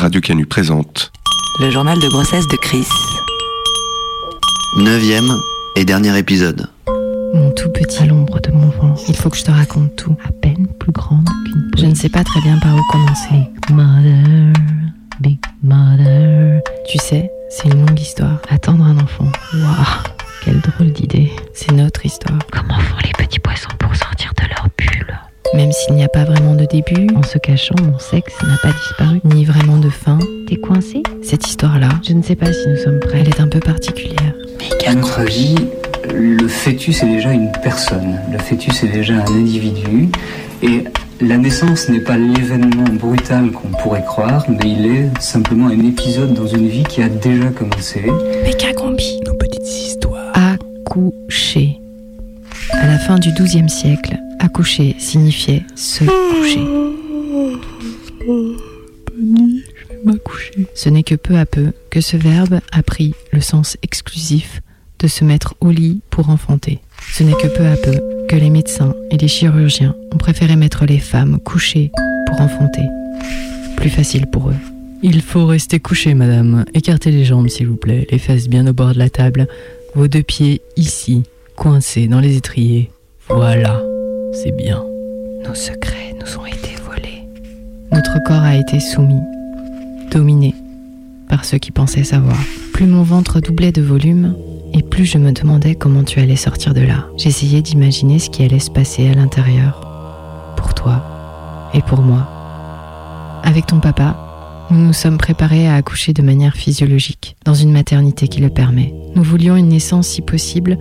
Radio Canu présente Le journal de grossesse de Chris. Neuvième et dernier épisode. Mon tout petit, à l'ombre de mon vent. Il faut que je te raconte tout. À peine plus grande qu'une. Je ne sais pas très bien par où commencer. Mother, big mother. Tu sais, c'est une longue histoire. Attendre un enfant. Waouh, quelle drôle d'idée. C'est notre histoire. Comment font les petits poissons pour Même s'il n'y a pas vraiment de début, en se cachant, mon sexe n'a pas disparu, ni vraiment de fin. T'es coincé? Cette histoire-là, je ne sais pas si nous sommes prêts. Elle est un peu particulière. À notre avis, le fœtus est déjà une personne. Le fœtus est déjà un individu. Et la naissance n'est pas l'événement brutal qu'on pourrait croire, mais il est simplement un épisode dans une vie qui a déjà commencé. Mécagombi. Nos petites histoires. Accoucher. À la fin du XIIe siècle, accoucher signifiait se coucher. Ce n'est que peu à peu que ce verbe a pris le sens exclusif de se mettre au lit pour enfanter. Ce n'est que peu à peu que les médecins et les chirurgiens ont préféré mettre les femmes couchées pour enfanter. Plus facile pour eux. Il faut rester couché, madame. Écartez les jambes, s'il vous plaît, les fesses bien au bord de la table, vos deux pieds ici, coincés dans les étriers. Voilà, c'est bien. Nos secrets nous ont été volés. Notre corps a été soumis, dominé par ceux qui pensaient savoir. Plus mon ventre doublait de volume, et plus je me demandais comment tu allais sortir de là. J'essayais d'imaginer ce qui allait se passer à l'intérieur. Pour toi et pour moi. Avec ton papa, nous nous sommes préparés à accoucher de manière physiologique, dans une maternité qui le permet. Nous voulions une naissance si possible,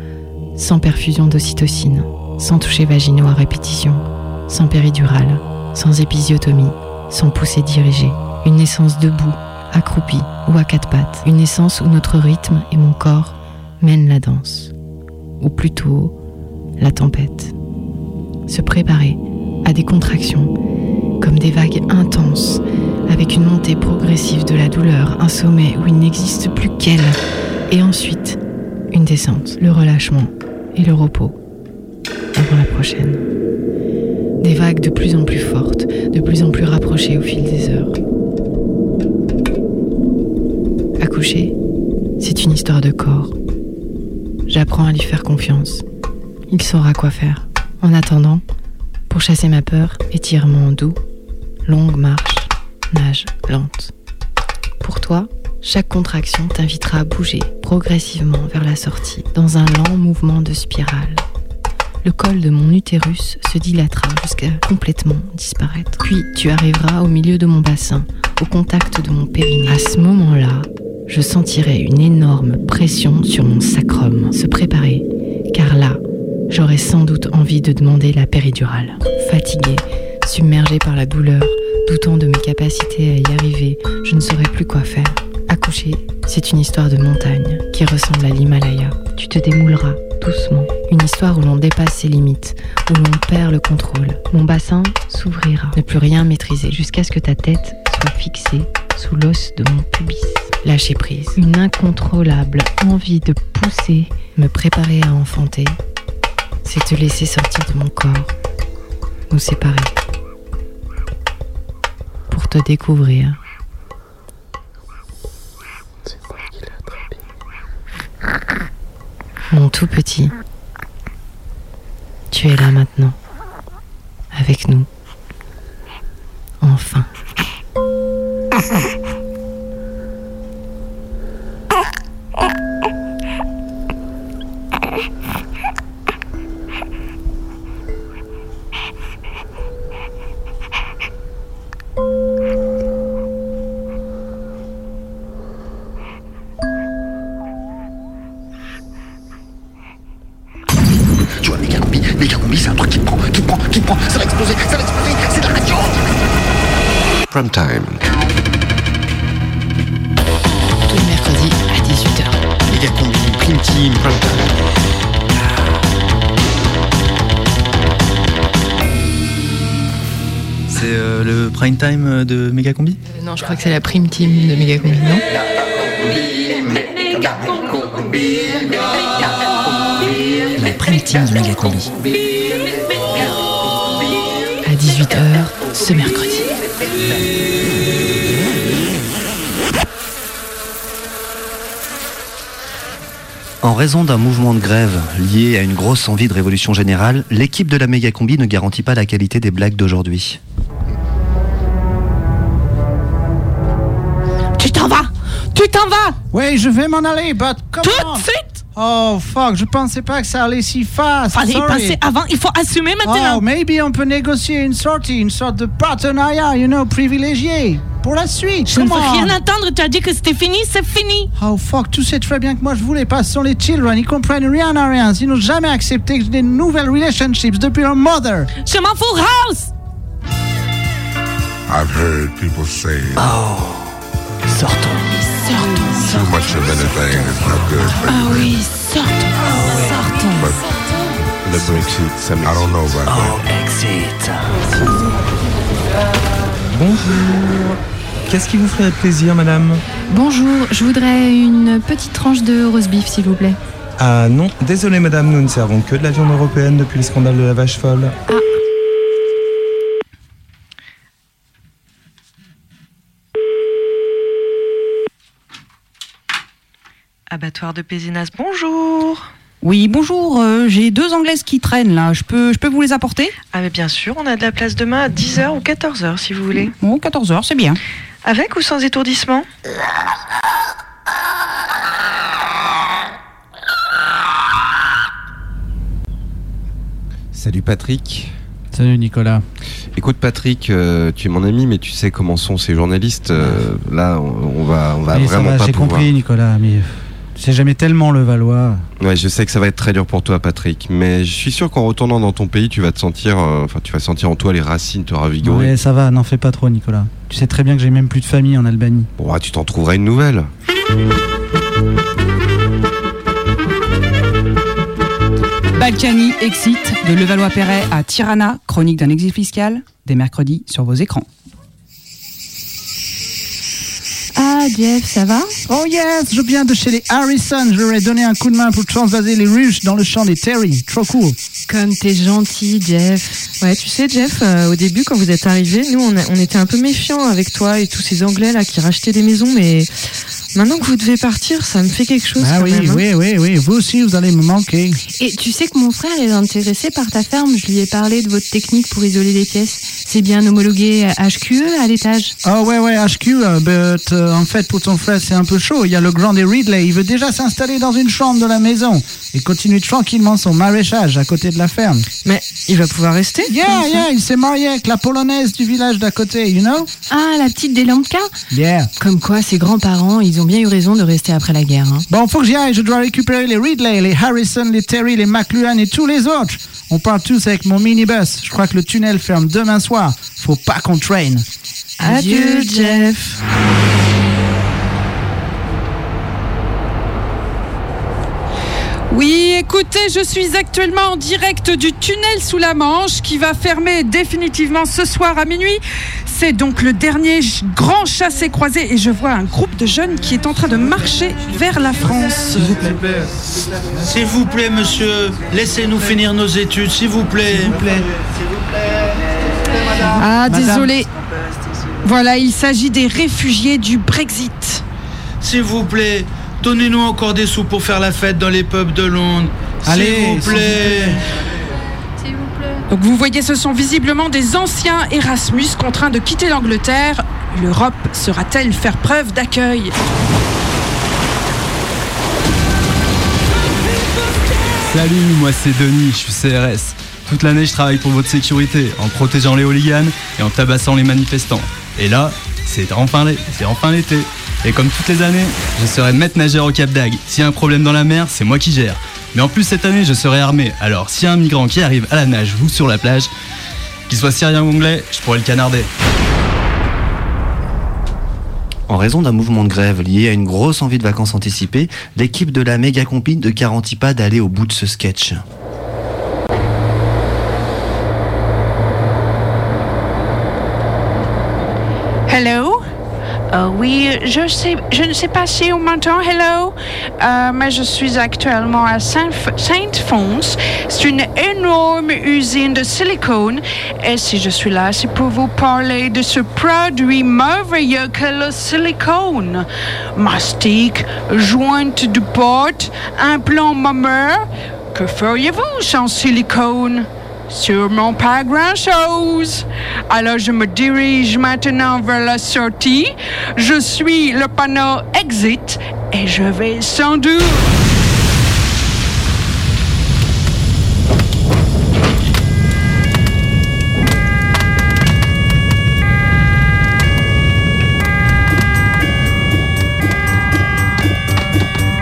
sans perfusion d'ocytocine, sans toucher vaginaux à répétition, sans péridurale, sans épisiotomie, sans poussée dirigée. Une naissance debout, accroupie ou à quatre pattes. Une naissance où notre rythme et mon corps mènent la danse. Ou plutôt, la tempête. Se préparer à des contractions, comme des vagues intenses, avec une montée progressive de la douleur, un sommet où il n'existe plus qu'elle, et ensuite une descente, le relâchement et le repos avant la prochaine. Des vagues de plus en plus fortes, de plus en plus rapprochées au fil des heures. Accoucher, c'est une histoire de corps. J'apprends à lui faire confiance. Il saura quoi faire. En attendant, pour chasser ma peur, étirement doux, longue marche, nage lente. Pour toi, chaque contraction t'invitera à bouger progressivement vers la sortie, dans un lent mouvement de spirale. Le col de mon utérus se dilatera jusqu'à complètement disparaître. Puis tu arriveras au milieu de mon bassin, au contact de mon périnée. À ce moment-là, je sentirai une énorme pression sur mon sacrum se préparer, car là, j'aurai sans doute envie de demander la péridurale. Fatiguée, submergée par la douleur, doutant de mes capacités à y arriver, je ne saurais plus quoi faire. Accoucher, c'est une histoire de montagne qui ressemble à l'Himalaya. Tu te démouleras doucement. Une histoire où l'on dépasse ses limites, où l'on perd le contrôle. Mon bassin s'ouvrira, ne plus rien maîtriser, jusqu'à ce que ta tête soit fixée sous l'os de mon pubis. Lâcher prise. Une incontrôlable envie de pousser, me préparer à enfanter, c'est te laisser sortir de mon corps, nous séparer, pour te découvrir. Mon tout petit, tu es là maintenant, avec nous, enfin. je crois que c'est la prime team de Mega Combi, non La prime team de Megacombi. À 18h ce mercredi. En raison d'un mouvement de grève lié à une grosse envie de révolution générale, l'équipe de la Mégacombi ne garantit pas la qualité des blagues d'aujourd'hui. Oui, je vais m'en aller, but come Tout de suite? Oh fuck, je pensais pas que ça allait si fast. Fallait Sorry. penser avant, il faut assumer maintenant. Oh, maybe on peut négocier une sortie, une sorte de partenariat, you know, privilégié. Pour la suite, Je ne veux rien entendre, tu as dit que c'était fini, c'est fini. Oh fuck, tu sais très bien que moi je voulais pas, ce sont les children, ils comprennent rien à rien, ils n'ont jamais accepté que j'ai des nouvelles relationships depuis leur mother. Je m'en fous, House I've heard people say Sortons. Too much of anything is not good for Ah you. oui, sortons, sortons But Le Brexit, ça I don't know about Oh, that. exit. Bonjour. Qu'est-ce qui vous ferait plaisir, madame Bonjour, je voudrais une petite tranche de roast beef, s'il vous plaît. Ah non, désolé, madame, nous ne servons que de la viande européenne depuis le scandale de la vache folle. Abattoir de Pézinas, bonjour Oui, bonjour, euh, j'ai deux anglaises qui traînent là, je peux, je peux vous les apporter? Ah mais bien sûr, on a de la place demain à 10h ou 14h si vous voulez. Bon, 14h, c'est bien. Avec ou sans étourdissement? Salut Patrick. Salut Nicolas. Écoute Patrick, euh, tu es mon ami, mais tu sais comment sont ces journalistes. euh, là, on, on va, on va ça vraiment va, pas j'ai compris Nicolas, mais sais jamais tellement le Valois. Ouais, je sais que ça va être très dur pour toi, Patrick, mais je suis sûr qu'en retournant dans ton pays, tu vas te sentir, euh, enfin, tu vas sentir en toi les racines te ravigorer. Ouais, ça va, n'en fais pas trop Nicolas. Tu sais très bien que j'ai même plus de famille en Albanie. Bon, ah, tu t'en trouveras une nouvelle. Balkany Exit de Levallois-Perret à Tirana, chronique d'un exil fiscal, dès mercredi sur vos écrans. Ah, Jeff, ça va? Oh yes, je viens de chez les Harrison. Je leur ai donné un coup de main pour transvaser les ruches dans le champ des Terry. Trop cool. Comme t'es gentil, Jeff. Ouais, tu sais, Jeff, euh, au début, quand vous êtes arrivé, nous, on, a- on était un peu méfiants avec toi et tous ces Anglais là qui rachetaient des maisons, mais maintenant que vous devez partir, ça me fait quelque chose. Ah quand oui, même, hein. oui, oui, oui. Vous aussi, vous allez me manquer. Et tu sais que mon frère est intéressé par ta ferme. Je lui ai parlé de votre technique pour isoler les pièces. C'est bien homologué HQE à l'étage. Oh ouais, ouais, HQ, euh, but, euh, en fait, pour ton frère, c'est un peu chaud. Il y a le grand des Ridley. Il veut déjà s'installer dans une chambre de la maison et continuer tranquillement son maraîchage à côté de la ferme. Mais il va pouvoir rester Yeah, yeah, il s'est marié avec la polonaise du village d'à côté, you know? Ah, la petite des Lampka Yeah. Comme quoi, ses grands-parents, ils ont bien eu raison de rester après la guerre. hein. Bon, faut que j'y aille. Je dois récupérer les Ridley, les Harrison, les Terry, les McLuhan et tous les autres. On part tous avec mon minibus. Je crois que le tunnel ferme demain soir. Faut pas qu'on traîne. Adieu, Jeff. Oui, écoutez, je suis actuellement en direct du tunnel sous la Manche qui va fermer définitivement ce soir à minuit. C'est donc le dernier grand chassé-croisé et je vois un groupe de jeunes qui est en train de marcher vers la France. S'il vous plaît. S'il vous plaît, monsieur, laissez-nous finir nos études, s'il vous plaît. S'il vous plaît. Ah, désolé. Voilà, il s'agit des réfugiés du Brexit. S'il vous plaît, donnez-nous encore des sous pour faire la fête dans les pubs de Londres. Allez, s'il vous s'il vous plaît. Donc vous voyez, ce sont visiblement des anciens Erasmus contraints de quitter l'Angleterre. L'Europe sera-t-elle faire preuve d'accueil? Salut, moi c'est Denis, je suis CRS. Toute l'année je travaille pour votre sécurité, en protégeant les hooligans et en tabassant les manifestants. Et là, c'est enfin l'été. Et comme toutes les années, je serai maître nageur au Cap d'Agde. S'il y a un problème dans la mer, c'est moi qui gère. Mais en plus cette année, je serai armé. Alors s'il y a un migrant qui arrive à la nage ou sur la plage, qu'il soit syrien ou anglais, je pourrais le canarder. En raison d'un mouvement de grève lié à une grosse envie de vacances anticipées, l'équipe de la méga compie ne garantit pas d'aller au bout de ce sketch. Oui, je, sais, je ne sais pas si on m'entend, hello, Euh, mais je suis actuellement à Saint- Sainte-Fonce. C'est une énorme usine de silicone. Et si je suis là, c'est pour vous parler de ce produit merveilleux que le silicone. Mastic, jointe de porte, implant mammaire. Que feriez-vous sans silicone? Sûrement pas grand-chose. Alors je me dirige maintenant vers la sortie. Je suis le panneau exit et je vais sans doute.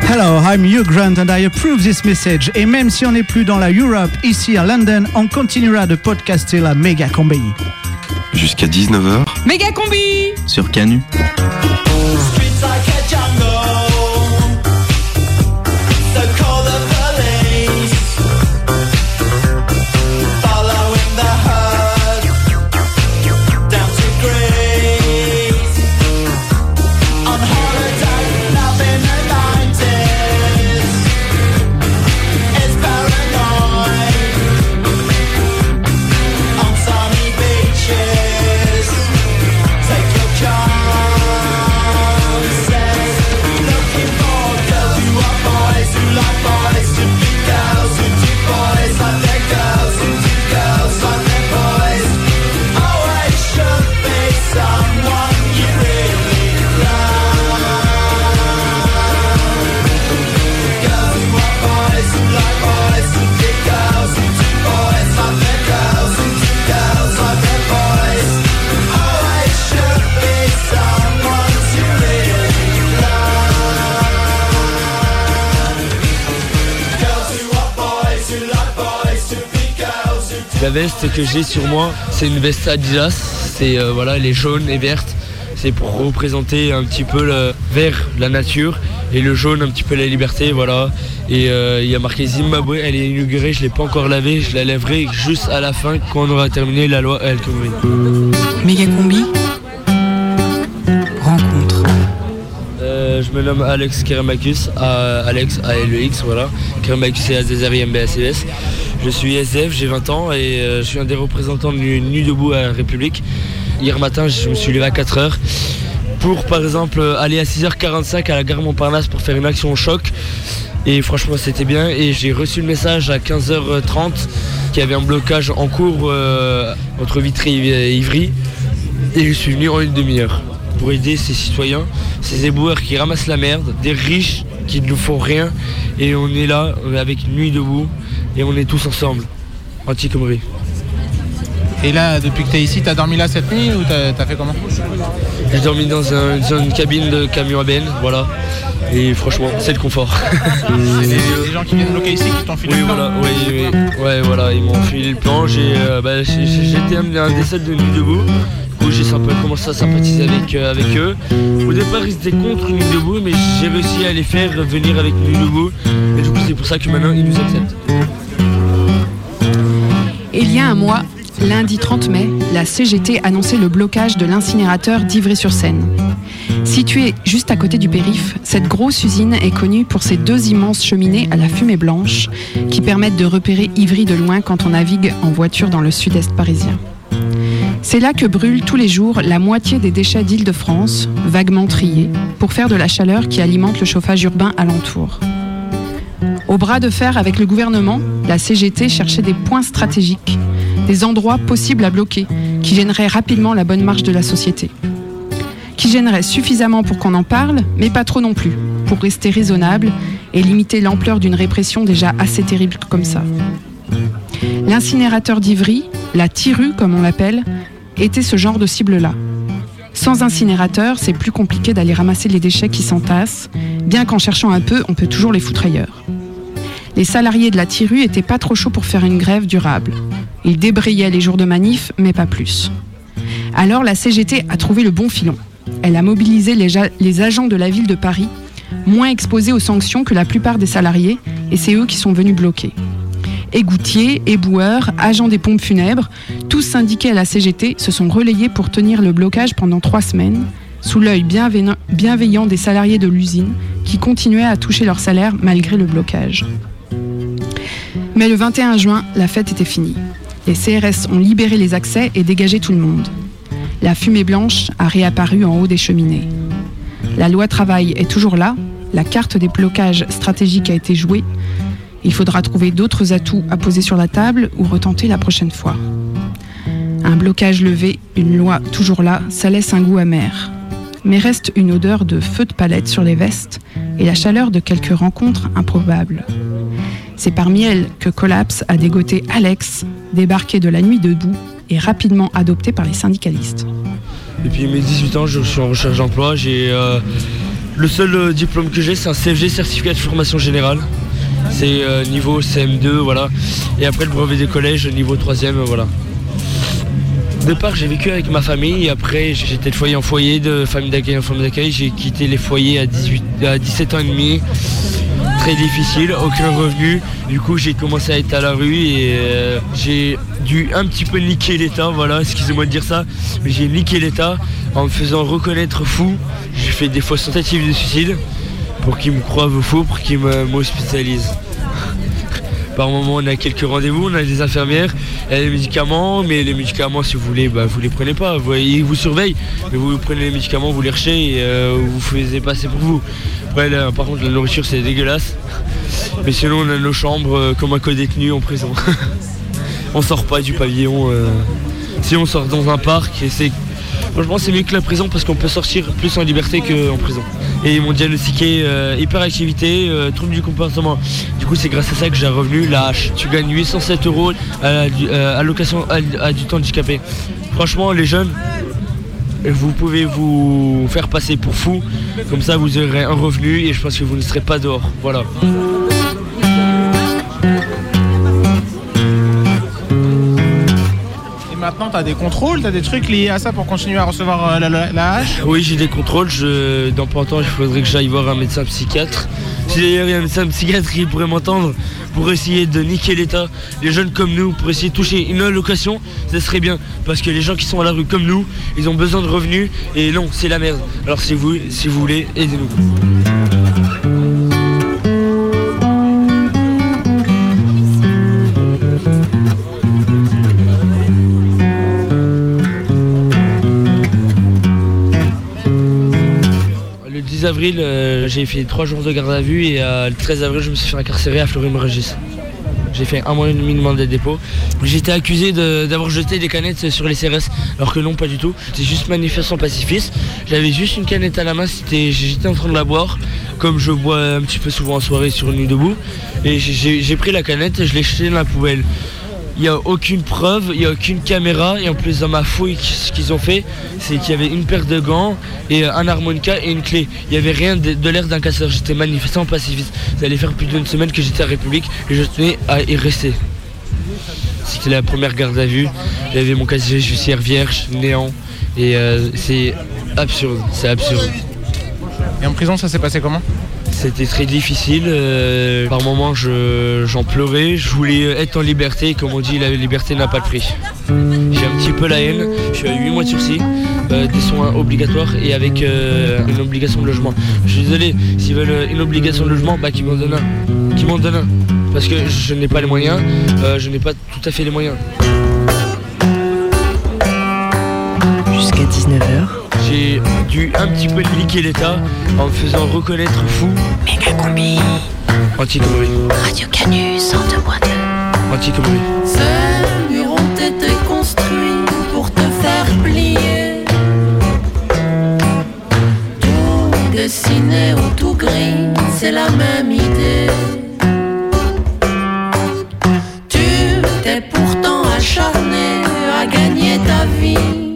Hello, I'm Hugh Grant and I approve this message. Et même si on n'est plus dans la Europe, ici à London, on continuera de podcaster la méga combi. Jusqu'à 19h. Méga combi Sur Canu. La veste que j'ai sur moi, c'est une veste Adidas. C'est euh, voilà, elle est jaune et verte. C'est pour représenter un petit peu le vert, la nature, et le jaune un petit peu la liberté, voilà. Et euh, il y a marqué Zimbabwe, elle est inaugurée, je l'ai pas encore lavée, je la lèverai juste à la fin quand on aura terminé la loi El Khomri. Méga combi Rencontre. Euh, je me nomme Alex Keramacus, à Alex A-L-E-X, voilà. Keramacus c'est Azazari MBACS. Je suis SF, j'ai 20 ans et euh, je suis un des représentants du Nuit debout à la République. Hier matin, je me suis levé à 4h pour par exemple aller à 6h45 à la gare Montparnasse pour faire une action au choc. Et franchement, c'était bien. Et j'ai reçu le message à 15h30 qu'il y avait un blocage en cours euh, entre Vitry et Ivry. Et je suis venu en une demi-heure pour aider ces citoyens, ces éboueurs qui ramassent la merde, des riches qui ne nous font rien. Et on est là avec Nuit debout et on est tous ensemble. Anti-Comrie. Et là, depuis que t'es ici, t'as dormi là cette nuit ou t'as t'as fait comment? J'ai dormi dans, un- dans une cabine de camion à benne, voilà. Et franchement, c'est le confort. C'est des, des gens qui viennent bloquer ici qui t'ont filé Oui, le plan voilà, oui, oui. Ouais, voilà, ils m'ont filé le plan. J'ai, euh, bah, j'étais un, des seuls de Nuit debout. Du coup, j'ai un peu commencé à sympathiser avec, euh, avec eux. Au départ, ils étaient contre Nuit debout, mais j'ai réussi à les faire venir avec Nuit debout. Et du coup, c'est pour ça que maintenant, ils nous acceptent. Il y a un mois, lundi 30 mai, la CGT annonçait le blocage de l'incinérateur d'Ivry-sur-Seine. Située juste à côté du périph', cette grosse usine est connue pour ses deux immenses cheminées à la fumée blanche qui permettent de repérer Ivry de loin quand on navigue en voiture dans le sud-est parisien. C'est là que brûle tous les jours la moitié des déchets d'Île-de-France, vaguement triés, pour faire de la chaleur qui alimente le chauffage urbain alentour. Au bras de fer avec le gouvernement, la CGT cherchait des points stratégiques, des endroits possibles à bloquer, qui gêneraient rapidement la bonne marche de la société. Qui gêneraient suffisamment pour qu'on en parle, mais pas trop non plus, pour rester raisonnable et limiter l'ampleur d'une répression déjà assez terrible comme ça. L'incinérateur d'Ivry, la TIRU comme on l'appelle, était ce genre de cible-là. Sans incinérateur, c'est plus compliqué d'aller ramasser les déchets qui s'entassent, bien qu'en cherchant un peu, on peut toujours les foutre ailleurs. Les salariés de la TIRU étaient pas trop chauds pour faire une grève durable. Ils débrayaient les jours de manif, mais pas plus. Alors la CGT a trouvé le bon filon. Elle a mobilisé les, les agents de la ville de Paris, moins exposés aux sanctions que la plupart des salariés, et c'est eux qui sont venus bloquer. Égoutiers, éboueurs, agents des pompes funèbres, tous syndiqués à la CGT se sont relayés pour tenir le blocage pendant trois semaines, sous l'œil bienveillant des salariés de l'usine qui continuaient à toucher leur salaire malgré le blocage. Mais le 21 juin, la fête était finie. Les CRS ont libéré les accès et dégagé tout le monde. La fumée blanche a réapparu en haut des cheminées. La loi travail est toujours là, la carte des blocages stratégiques a été jouée. Il faudra trouver d'autres atouts à poser sur la table ou retenter la prochaine fois. Un blocage levé, une loi toujours là, ça laisse un goût amer. Mais reste une odeur de feu de palette sur les vestes et la chaleur de quelques rencontres improbables. C'est parmi elles que Collapse a dégoté Alex, débarqué de la nuit debout et rapidement adopté par les syndicalistes. Depuis mes 18 ans, je suis en recherche d'emploi. J'ai euh, le seul euh, diplôme que j'ai, c'est un CFG certificat de formation générale. C'est euh, niveau CM2, voilà. Et après le brevet des collèges, niveau 3e, voilà. Au départ, j'ai vécu avec ma famille. Après, j'étais de foyer en foyer, de famille d'accueil en famille d'accueil. J'ai quitté les foyers à, 18, à 17 ans et demi. Difficile, aucun revenu. Du coup, j'ai commencé à être à la rue et euh, j'ai dû un petit peu niquer l'État. Voilà, excusez-moi de dire ça. Mais j'ai niqué l'État en me faisant reconnaître fou. J'ai fait des fausses tentatives de suicide pour qu'ils me croient faux, pour qu'ils m'hospitalisent. Par moment, on a quelques rendez-vous, on a des infirmières, il y a des médicaments, mais les médicaments, si vous voulez, bah, vous les prenez pas. Vous ils vous surveillent, mais vous prenez les médicaments, vous les rechez et euh, vous faisiez passer pour vous. Là, par contre, la nourriture, c'est dégueulasse. Mais sinon, on a nos chambres euh, comme un co-détenu en prison. on sort pas du pavillon. euh. Si on sort dans un parc, et c'est Franchement, c'est mieux que la prison parce qu'on peut sortir plus en liberté qu'en prison. Et ils m'ont diagnostiqué euh, hyperactivité, euh, trouble du comportement. Du coup, c'est grâce à ça que j'ai un revenu, hache. Tu gagnes 807 euros à allocation à du temps handicapé. Franchement, les jeunes, vous pouvez vous faire passer pour fou. Comme ça, vous aurez un revenu et je pense que vous ne serez pas dehors. Voilà. Et maintenant, t'as des contrôles, t'as des trucs liés à ça pour continuer à recevoir euh, la, la- la hache? Oui, j'ai des contrôles. Je, dans pas longtemps, il faudrait que j'aille voir un médecin psychiatre. Si d'ailleurs il y a un médecin psychiatre qui pourrait m'entendre pour essayer de niquer l'État, les jeunes comme nous, pour essayer de toucher une allocation, ça serait bien. Parce que les gens qui sont à la rue comme nous, ils ont besoin de revenus et non, c'est la merde. Alors si vous, si vous voulez, aidez-nous. Avril, euh, j'ai fait 3 jours de garde à vue et euh, le 13 avril, je me suis fait incarcérer à Fleury-Mérogis. J'ai fait un mois et demi de mandat de dépôt. Été accusé d'avoir jeté des canettes sur les CRS, alors que non, pas du tout. C'était juste manifestant pacifiste. J'avais juste une canette à la main, j'étais en train de la boire, comme je bois un petit peu souvent en soirée sur une nuit debout. Et j'ai pris la canette et je l'ai jetée dans la poubelle. Il n'y a aucune preuve, il n'y a aucune caméra. Et en plus, dans ma fouille, ce qu'ils ont fait, c'est qu'il y avait une paire de gants et un harmonica et une clé. Il n'y avait rien de, l'air d'un casseur. J'étais manifestant pacifiste. Ça allait faire plus d'une semaine que j'étais à République et je tenais à y rester. C'était la première garde à vue. J'avais mon casier judiciaire vierge, néant. Et euh, c'est absurde, c'est absurde. Et en prison, ça s'est passé comment? C'était très difficile. euh, par moments, je- j'en pleurais. Je voulais être en liberté. Comme on dit, la liberté n'a pas de prix. J'ai un petit peu la haine. Je suis à 8 mois de sursis, euh, des soins obligatoires et avec euh, une obligation de logement. Je suis désolé, s'ils veulent une obligation de logement, bah qu'ils m'en donnent un. Qu'ils m'en donnent un. Parce que je n'ai pas les moyens. je n'ai pas tout à fait les moyens. Jusqu'à 19h. J'ai dû un petit peu niquer l'État en me faisant reconnaître fou. Méga combi. Anti-connerie. Radio Canu 102.2. Anti-connerie. Ces murs ont été construits pour te faire plier. Tout dessiné ou tout gris, c'est la même idée. Tu t'es pourtant acharné à gagner ta vie.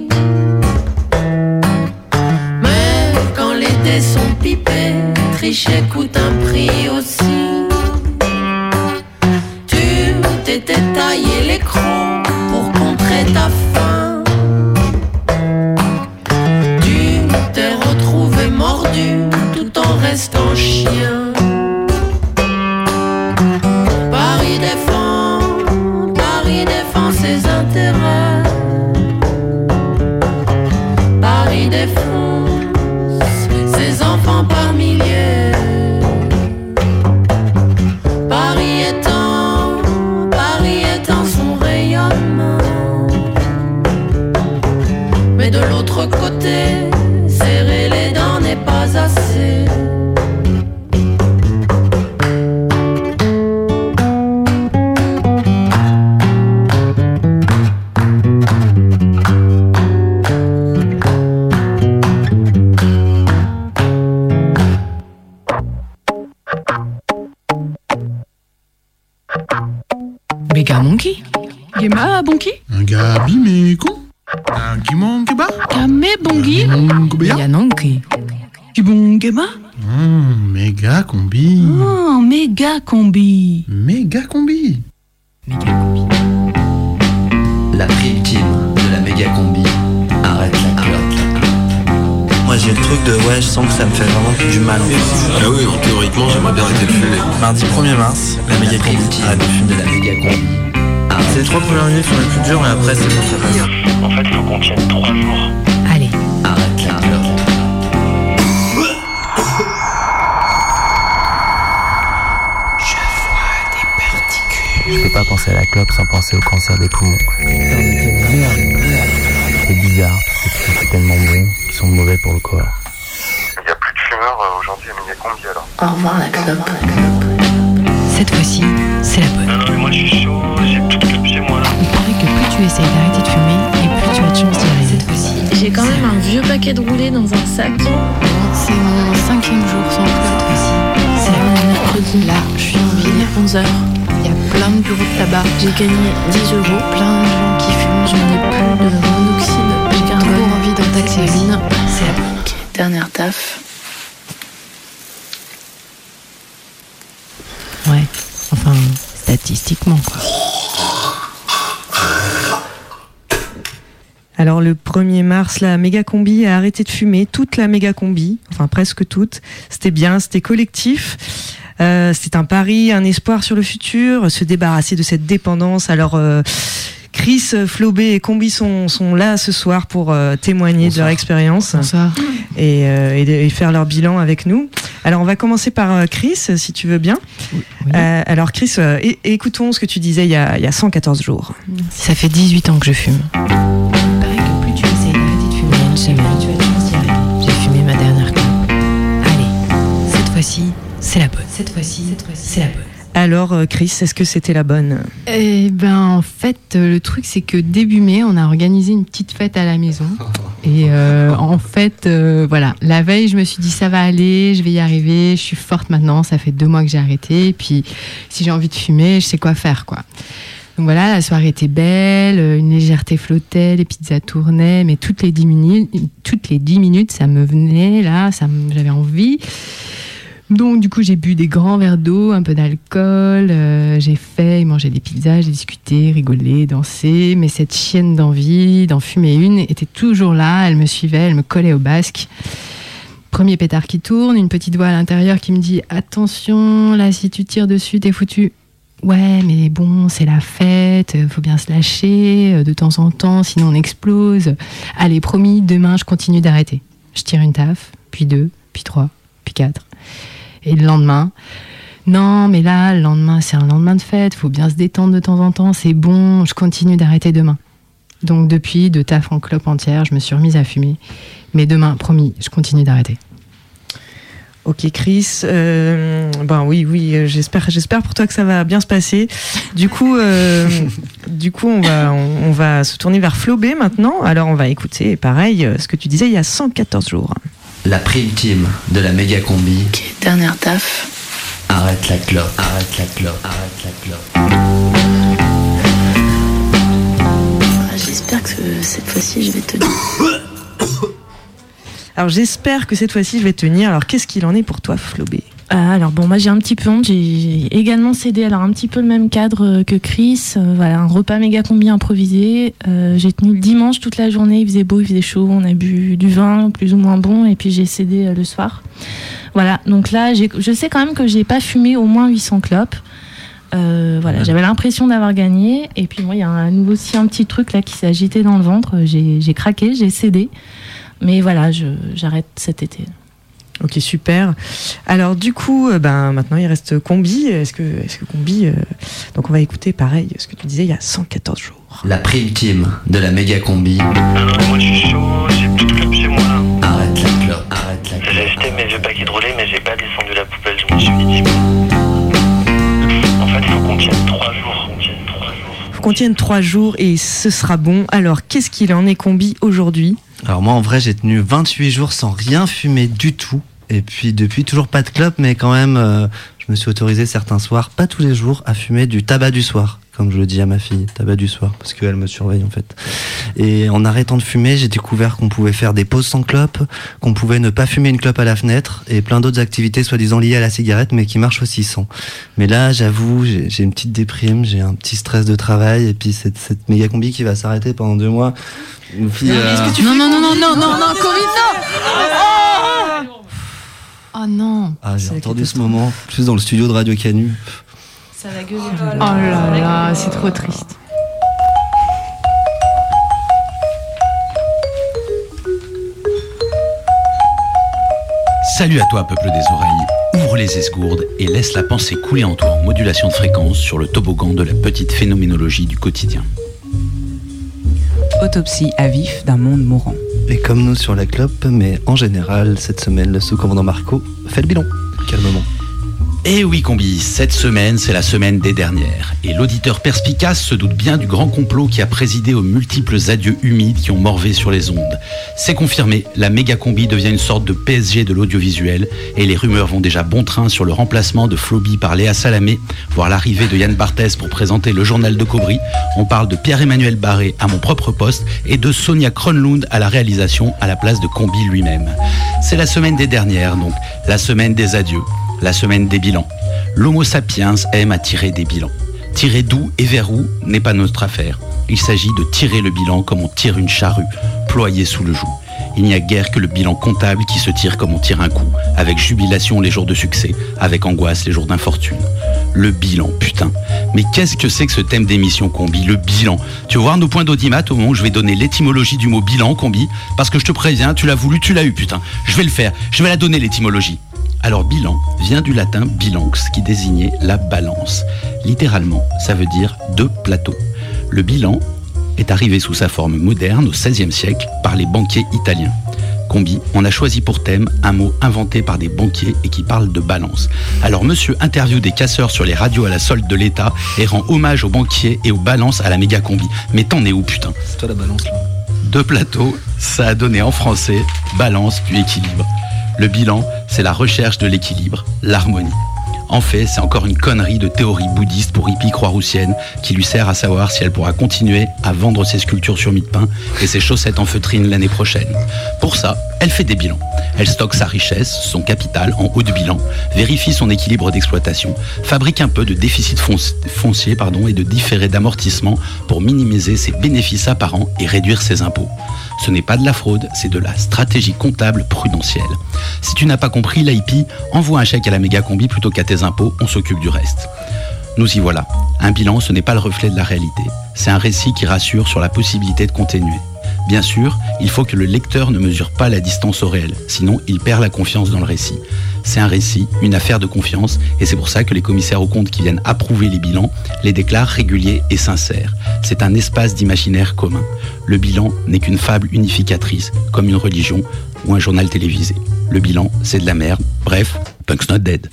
Sont pipés, tricher coûte un prix aussi. Tu t'étais taillé crocs pour contrer ta faim. te et après c'est bon, ça passe. En fait, il faut qu'on tienne trois jours. Allez. Arrête clope. Je peux pas penser à la clope sans penser au cancer des poumons. C'est bizarre, tous ces trucs tellement bons qui sont mauvais pour le corps. Il n'y a plus de fumeurs euh, aujourd'hui à Miniacombi alors. Au revoir la clope. Cette fois-ci, c'est la bonne. Tu essayes d'arrêter de fumer, et plus tu as de chance d'y arriver. Cette fois-ci, J'ai quand même un vieux paquet de roulés dans un sac. c'est mon cinquième jour sans clope. Cette fois-ci, c'est bonne. Mercredi, Là, je suis en ville. 11h. Il y a plein de bureaux de tabac. J'ai gagné 10 euros. Plein de gens qui fument. Je n'ai plus de monoxyde de J'ai toujours envie d'en taxer une. C'est la dernière taf. Ouais. Enfin, statistiquement, quoi. Alors le 1er mars, la méga combi a arrêté de fumer, toute la méga combi, enfin presque toute. C'était bien, c'était collectif. Euh, c'était un pari, un espoir sur le futur, se débarrasser de cette dépendance. Alors euh, Chris, Flobé et Combi sont, sont là ce soir pour euh, témoigner de leur expérience et, euh, et faire leur bilan avec nous. Alors on va commencer par euh, Chris, si tu veux bien. Euh, alors Chris, euh, écoutons ce que tu disais il y a, il y a 114 jours. Ça fait 18 ans que je fume. J'ai fumé ma dernière clope. Allez, cette fois-ci, c'est la bonne. Cette fois-ci, c'est la bonne. Alors euh, Chris, est-ce que c'était la bonne? Eh ben, en fait, euh, le truc, c'est que début mai, on a organisé une petite fête à la maison. Et euh, en fait, euh, voilà, la veille, je me suis dit, ça va aller, je vais y arriver, je suis forte maintenant, ça fait deux mois que j'ai arrêté. Et puis, si j'ai envie de fumer, je sais quoi faire, quoi. Donc voilà, la soirée était belle, euh, une légèreté flottait, les pizzas tournaient, mais toutes les dix minutes, toutes les minutes, ça me venait, là, ça j'avais envie. Donc du coup j'ai bu des grands verres d'eau, un peu d'alcool, euh, j'ai fait manger des pizzas, j'ai discuté, rigolé, dansé, mais cette chienne d'envie d'en fumer une était toujours là, elle me suivait, elle me collait au basque. Premier pétard qui tourne, une petite voix à l'intérieur qui me dit attention, là si tu tires dessus t'es foutu. Ouais, mais bon, c'est la fête, euh, faut bien se lâcher euh, de temps en temps, sinon on explose. Allez, promis, demain je continue d'arrêter. Je tire une taf, puis deux, puis trois, puis quatre. Et le lendemain, non, mais là, le lendemain, c'est un lendemain de fête, faut bien se détendre de temps en temps, c'est bon, je continue d'arrêter demain. Donc depuis, de taf en clope entière, je me suis remise à fumer. Mais demain, promis, je continue d'arrêter. Ok Chris, euh, ben oui oui, euh, j'espère j'espère pour toi que ça va bien se passer. Du coup euh, du coup on va on, on va se tourner vers Flobé maintenant. Alors on va écouter pareil ce que tu disais il y a 114 jours. La prime team de la méga combi. Dernière taf. Arrête la clope. Arrête la clope. Arrête la clope. Ah, J'espère que cette fois-ci je vais tenir. Alors j'espère que cette fois-ci je vais tenir. Alors qu'est-ce qu'il en est pour toi Flobé Ah, alors bon, moi j'ai un petit peu honte, j'ai également cédé alors un petit peu le même cadre euh, que Chris, Euh, voilà, un repas méga combi improvisé. Euh, j'ai tenu le dimanche toute la journée, il faisait beau, il faisait chaud, on a bu du vin plus ou moins bon. Et puis j'ai cédé euh, le soir. Voilà, donc là je sais quand même que j'ai pas fumé au moins 800 clopes. Euh, voilà, j'avais l'impression d'avoir gagné. Et puis moi il y a un nouveau aussi un petit truc là qui s'est agité dans le ventre, j'ai j'ai craqué, j'ai cédé. Mais voilà, je- j'arrête cet été. Ok super. Alors du coup euh, ben maintenant il reste Combi. Est-ce que est-ce que Combi euh, donc on va écouter pareil ce que tu disais il y a 114 jours. La prime team de la méga combi. Non, moi je suis chaud, j'ai plus de clope chez moi. Arrête la clope. Arrête la clope. J'ai acheté mes vieux paquets de roulés, mais j'ai pas descendu la poubelle, je m'en suis dit. En fait, faut qu'on tienne trois jours. On tienne trois jours. Faut qu'on tienne trois jours et ce sera bon. Alors qu'est-ce qu'il en est Combi aujourd'hui? Alors moi en vrai j'ai tenu 28 jours sans rien fumer du tout. Et puis depuis toujours pas de clope mais quand même euh, je me suis autorisé certains soirs, pas tous les jours, à fumer du tabac du soir. Comme je le dis à ma fille, tabac du soir, parce qu'elle me surveille en fait. Et en arrêtant de fumer, j'ai découvert qu'on pouvait faire des pauses sans clope, qu'on pouvait ne pas fumer une clope à la fenêtre, et plein d'autres activités soi-disant liées à la cigarette, mais qui marchent aussi sans. Mais là, j'avoue, j'ai une petite déprime, j'ai un petit stress de travail, et puis cette, cette méga combi qui va s'arrêter pendant deux mois. Une fille, euh, Non, non, non, non, non, non, non, Covid, non Oh non Ah, j'ai entendu ce moment, plus dans le studio de Radio Canu. Ça va gueuler. Oh là là, c'est trop triste. Salut à toi, peuple des oreilles. Ouvre les esgourdes et laisse la pensée couler en toi en modulation de fréquence sur le toboggan de la petite phénoménologie du quotidien. Autopsie à vif d'un monde mourant. Et comme nous sur la clope, mais en général, cette semaine, le sous-commandant Marco fait le bilan. Calmement. Eh oui, Combi, cette semaine, c'est la semaine des dernières. Et l'auditeur perspicace se doute bien du grand complot qui a présidé aux multiples adieux humides qui ont morvé sur les ondes. C'est confirmé, la méga combi devient une sorte de PSG de l'audiovisuel et les rumeurs vont déjà bon train sur le remplacement de Floby par Léa Salamé, voire l'arrivée de Yann Barthès pour présenter le journal de Cobry. On parle de Pierre-Emmanuel Barré à mon propre poste et de Sonia Kronlund à la réalisation à la place de Combi lui-même. C'est la semaine des dernières, donc la semaine des adieux la semaine des bilans. L'Homo sapiens aime à tirer des bilans. Tirer d'où et vers où n'est pas notre affaire. Il s'agit de tirer le bilan comme on tire une charrue, sous le joug. Il n'y a guère que le bilan comptable qui se tire comme on tire un coup, avec jubilation les jours de succès, avec angoisse les jours d'infortune. Le bilan, putain. Mais qu'est-ce que c'est que ce thème d'émission, Combi Le bilan? Tu vas voir nos points d'audimat au moment où je vais donner l'étymologie du mot bilan, Combi, parce que je te préviens, tu l'as voulu, tu l'as eu, putain. Je vais le faire, je vais la donner l'étymologie. Alors bilan vient du latin bilanx qui désignait la balance. Littéralement, ça veut dire deux plateaux. Le bilan est arrivé sous sa forme moderne au XVIe siècle par les banquiers italiens. Combi, on a choisi pour thème un mot inventé par des banquiers et qui parle de balance. Alors monsieur interview des casseurs sur les radios à la solde de l'État et rend hommage aux banquiers et aux balances à la méga combi. Mais t'en es où putain C'est toi la balance là. deux plateaux, ça a donné en français balance puis équilibre. Le bilan, c'est la recherche de l'équilibre, l'harmonie. En fait, c'est encore une connerie de théorie bouddhiste pour hippie croix-roussienne qui lui sert à savoir si elle pourra continuer à vendre ses sculptures sur mie de pain et ses chaussettes en feutrine l'année prochaine. Pour ça, elle fait des bilans. Elle stocke sa richesse, son capital en haut de bilan, vérifie son équilibre d'exploitation, fabrique un peu de déficit fonc- foncier et de différé d'amortissement pour minimiser ses bénéfices apparents et réduire ses impôts. Ce n'est pas de la fraude, c'est de la stratégie comptable prudentielle. Si tu n'as pas compris, l'IP, envoie un chèque à la méga combi plutôt qu'à tes impôts, on s'occupe du reste. Nous y voilà. Un bilan, ce n'est pas le reflet de la réalité. C'est un récit qui rassure sur la possibilité de continuer. Bien sûr, il faut que le lecteur ne mesure pas la distance au réel, sinon il perd la confiance dans le récit. C'est un récit, une affaire de confiance, et c'est pour ça que les commissaires aux comptes qui viennent approuver les bilans les déclarent réguliers et sincères. C'est un espace d'imaginaire commun. Le bilan n'est qu'une fable unificatrice, comme une religion ou un journal télévisé. Le bilan, c'est de la merde. Bref, Punk's not dead.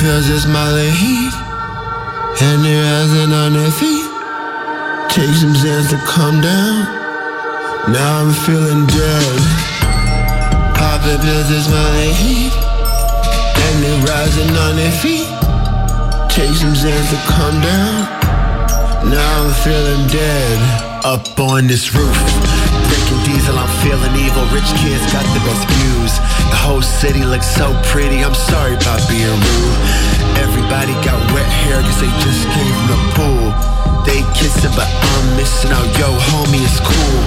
Pills is my. And on feet. Take some Zans to calm down. Now I'm feeling dead. Popping pills is my heat. And they're rising on their feet. Take some Zans to calm down. Now I'm feeling dead. Up on this roof. Drinking diesel, I'm feeling evil. Rich kids got the best views. The whole city looks so pretty. I'm sorry about being rude. Everybody got wet hair cause they just came from the pool. They kissing, but I'm missing out. Yo, homie, it's cool.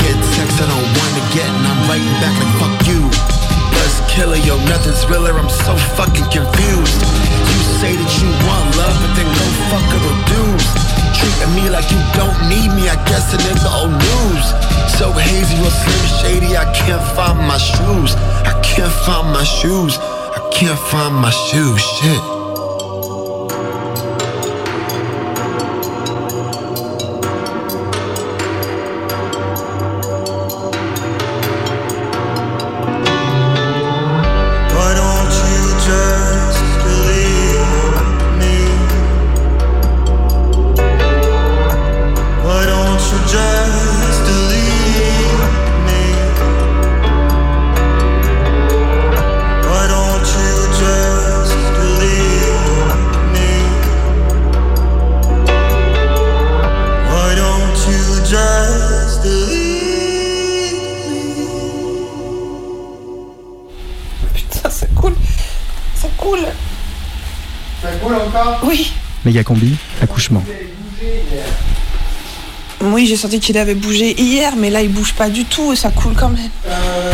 Get text I don't wanna get, and I'm writing back like fuck you. Buzz killer, yo, nothing's realer. I'm so fucking confused. You say that you want love, but then no fuck other dudes. Treating me like you don't need me, I guess it is old news. So hazy, real slim shady, I can't find my shoes. I can't find my shoes. I can't find my shoes. Shit. Oui. Méga combi, accouchement. Oui, j'ai senti qu'il avait bougé hier, mais là il bouge pas du tout et ça coule quand même. Euh,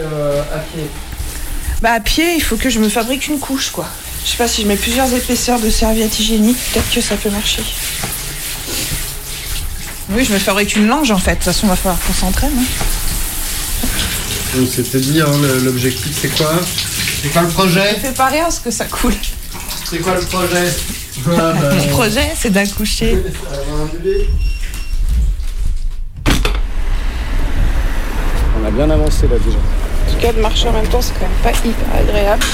euh, à pied? Bah à pied, il faut que je me fabrique une couche quoi. Je sais pas si je mets plusieurs épaisseurs de serviettes hygiéniques, peut-être que ça peut marcher. Oui, je me fabrique une lange en fait. De toute façon, il va falloir qu'on s'entraîne. hein. Dit, hein, l'objectif c'est quoi? C'est quoi le projet Ça fait pas rien parce que ça coule. C'est quoi le projet Ah, bah, Le projet, c'est d'accoucher. On a bien avancé là déjà. En tout cas, de marcher en même temps, c'est quand même pas hyper agréable.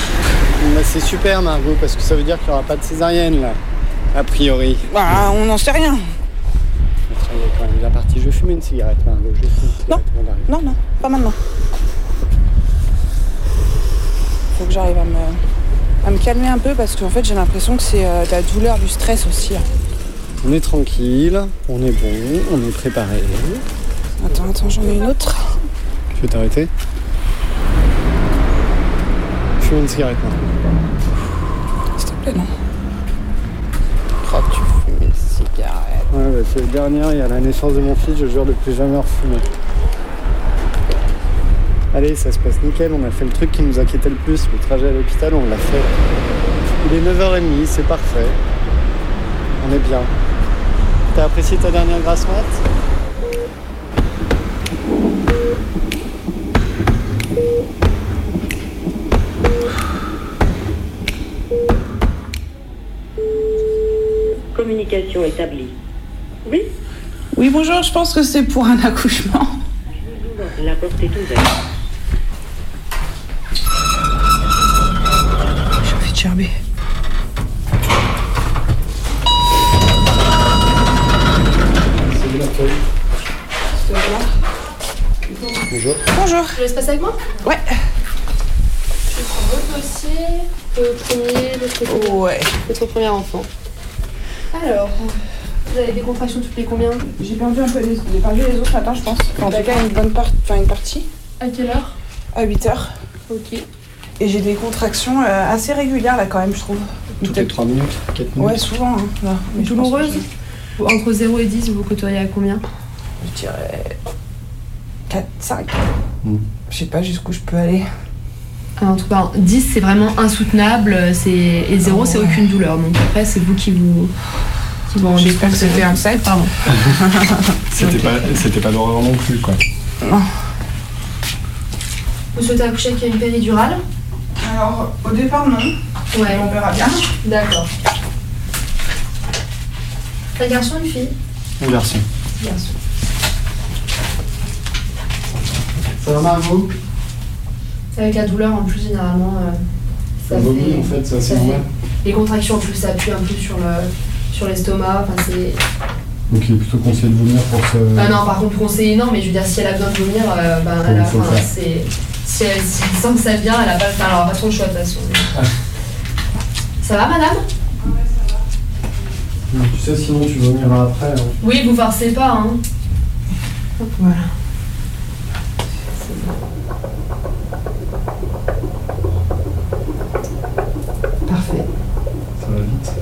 Bah, c'est super Margot parce que ça veut dire qu'il n'y aura pas de césarienne là, a priori. Bah, on n'en sait rien. Tiens, il y a quand même la partie je fume une cigarette Margot, je fume une cigarette avant d'arriver. Non, non, pas maintenant. Faut que j'arrive à me, à me calmer un peu parce qu'en fait, j'ai l'impression que c'est euh, de la douleur, du stress aussi. hein. On est tranquille, on est bon, on est préparé. Attends, attends, j'en ai une autre. Tu veux t'arrêter? Fume une cigarette Margot. S'il te plaît, non. Je crois que tu fumes une cigarette? Ouais, bah, c'est le dernier, il y a la naissance de mon fils, je jure de plus jamais refumer. Allez, ça se passe nickel, on a fait le truc qui nous inquiétait le plus, le trajet à l'hôpital, on l'a fait. Il est 9h30, c'est parfait. On est bien. T'as apprécié ta dernière grasse mat? Communication établie. Oui, Oui, bonjour, je pense que c'est pour un accouchement. la porte est ouverte. Je laisse passer avec moi Ouais. Je suis sur votre dossier, le premier, votre premier, Ouais. votre premier enfant. Alors, vous avez des contractions toutes les combien J'ai perdu un peu les, j'ai perdu les ce matin, je pense. Enfin, en tout cas, une bonne part, enfin une partie. À quelle heure À 8 heures. Ok. Et j'ai des contractions euh, assez régulières là quand même, je trouve. Toutes les 3 minutes, 4 minutes Ouais, souvent. hein, là. Mais je Douloureuse Entre 0 et 10, vous vous côtoyez à combien Je dirais 4, 5. Je sais pas jusqu'où je peux aller. Ah, En tout cas, 10 c'est vraiment insoutenable, c'est... et 0 c'est aucune douleur. Donc après, c'est vous qui vous. Qui vous J'espère que c'était un 7. Pardon. C'était pas, c'était pas l'horreur non plus, quoi. Non. Vous souhaitez accoucher avec une péridurale? Alors, au départ, non. Ouais. On verra bien. D'accord. Un garçon, une fille? Un garçon. Garçon. Ça va Margot Avec la douleur, en plus, généralement, euh, Ça vomit, en fait, c'est assez ça fait- normal. Les contractions, en plus, ça appuie un peu sur le sur l'estomac. Enfin, c'est. Donc il est plutôt conseillé de vomir pour se... Ah non, par contre, conseiller, non, mais je veux dire, si elle a besoin de vomir, euh, ben, elle a- le enfin, c'est. Si elle, si elle sent que ça vient, elle a pas, enfin, elle aura pas son choix de toute façon. Ça va, madame? Tu sais, sinon tu vomiras après. hein. Oui, vous forcez pas, hein. Voilà. Parfait. Ça va vite.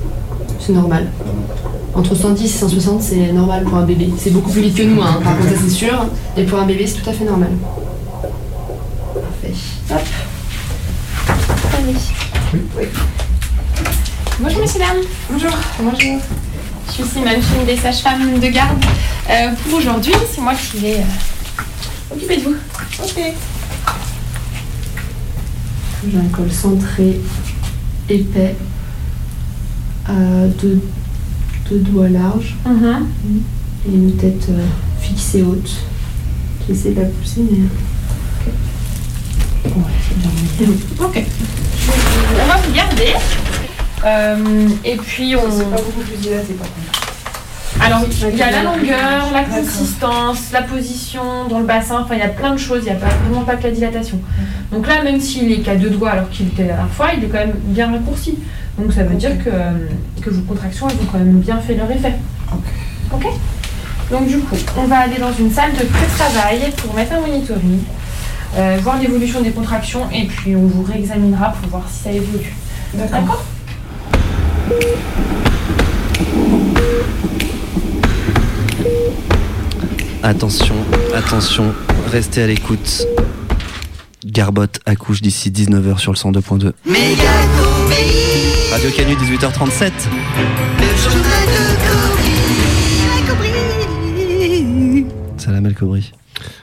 C'est normal. Entre 110 et 160, c'est normal pour un bébé. C'est beaucoup plus vite que nous, hein. par contre, ça c'est sûr. Et pour un bébé, c'est tout à fait normal. Parfait. Hop. Allez. Oui. Bonjour messieurs dames. Bonjour. Bonjour. Je suis Simone, je suis une des sages-femmes de garde. Euh, pour aujourd'hui, c'est moi qui vais euh, occuper de vous. Ok. J'ai un col centré, épais, euh, deux, deux doigts larges Mhm. et une tête euh, fixée haute. J'essaie de la pousser, mais. Ouais, bien. Ok. On va vous garder. Euh, et puis on. C'est pas beaucoup plus dilaté par contre. Alors, il y a la longueur, la consistance, la position dans le bassin, enfin, il y a plein de choses, il n'y a pas, vraiment pas que la dilatation. Donc là, même s'il est qu'à deux doigts alors qu'il était la dernière fois, il est quand même bien raccourci. Donc ça veut dire que, que vos contractions, elles ont quand même bien fait leur effet. Ok Donc du coup, on va aller dans une salle de pré-travail pour mettre un monitoring. euh, voir l'évolution des contractions et puis on vous réexaminera pour voir si ça évolue. D'accord Attention, attention, restez à l'écoute. Garbotte accouche d'ici 19h sur le 102.2. Radio Canu 18h37. Salam El Kobri.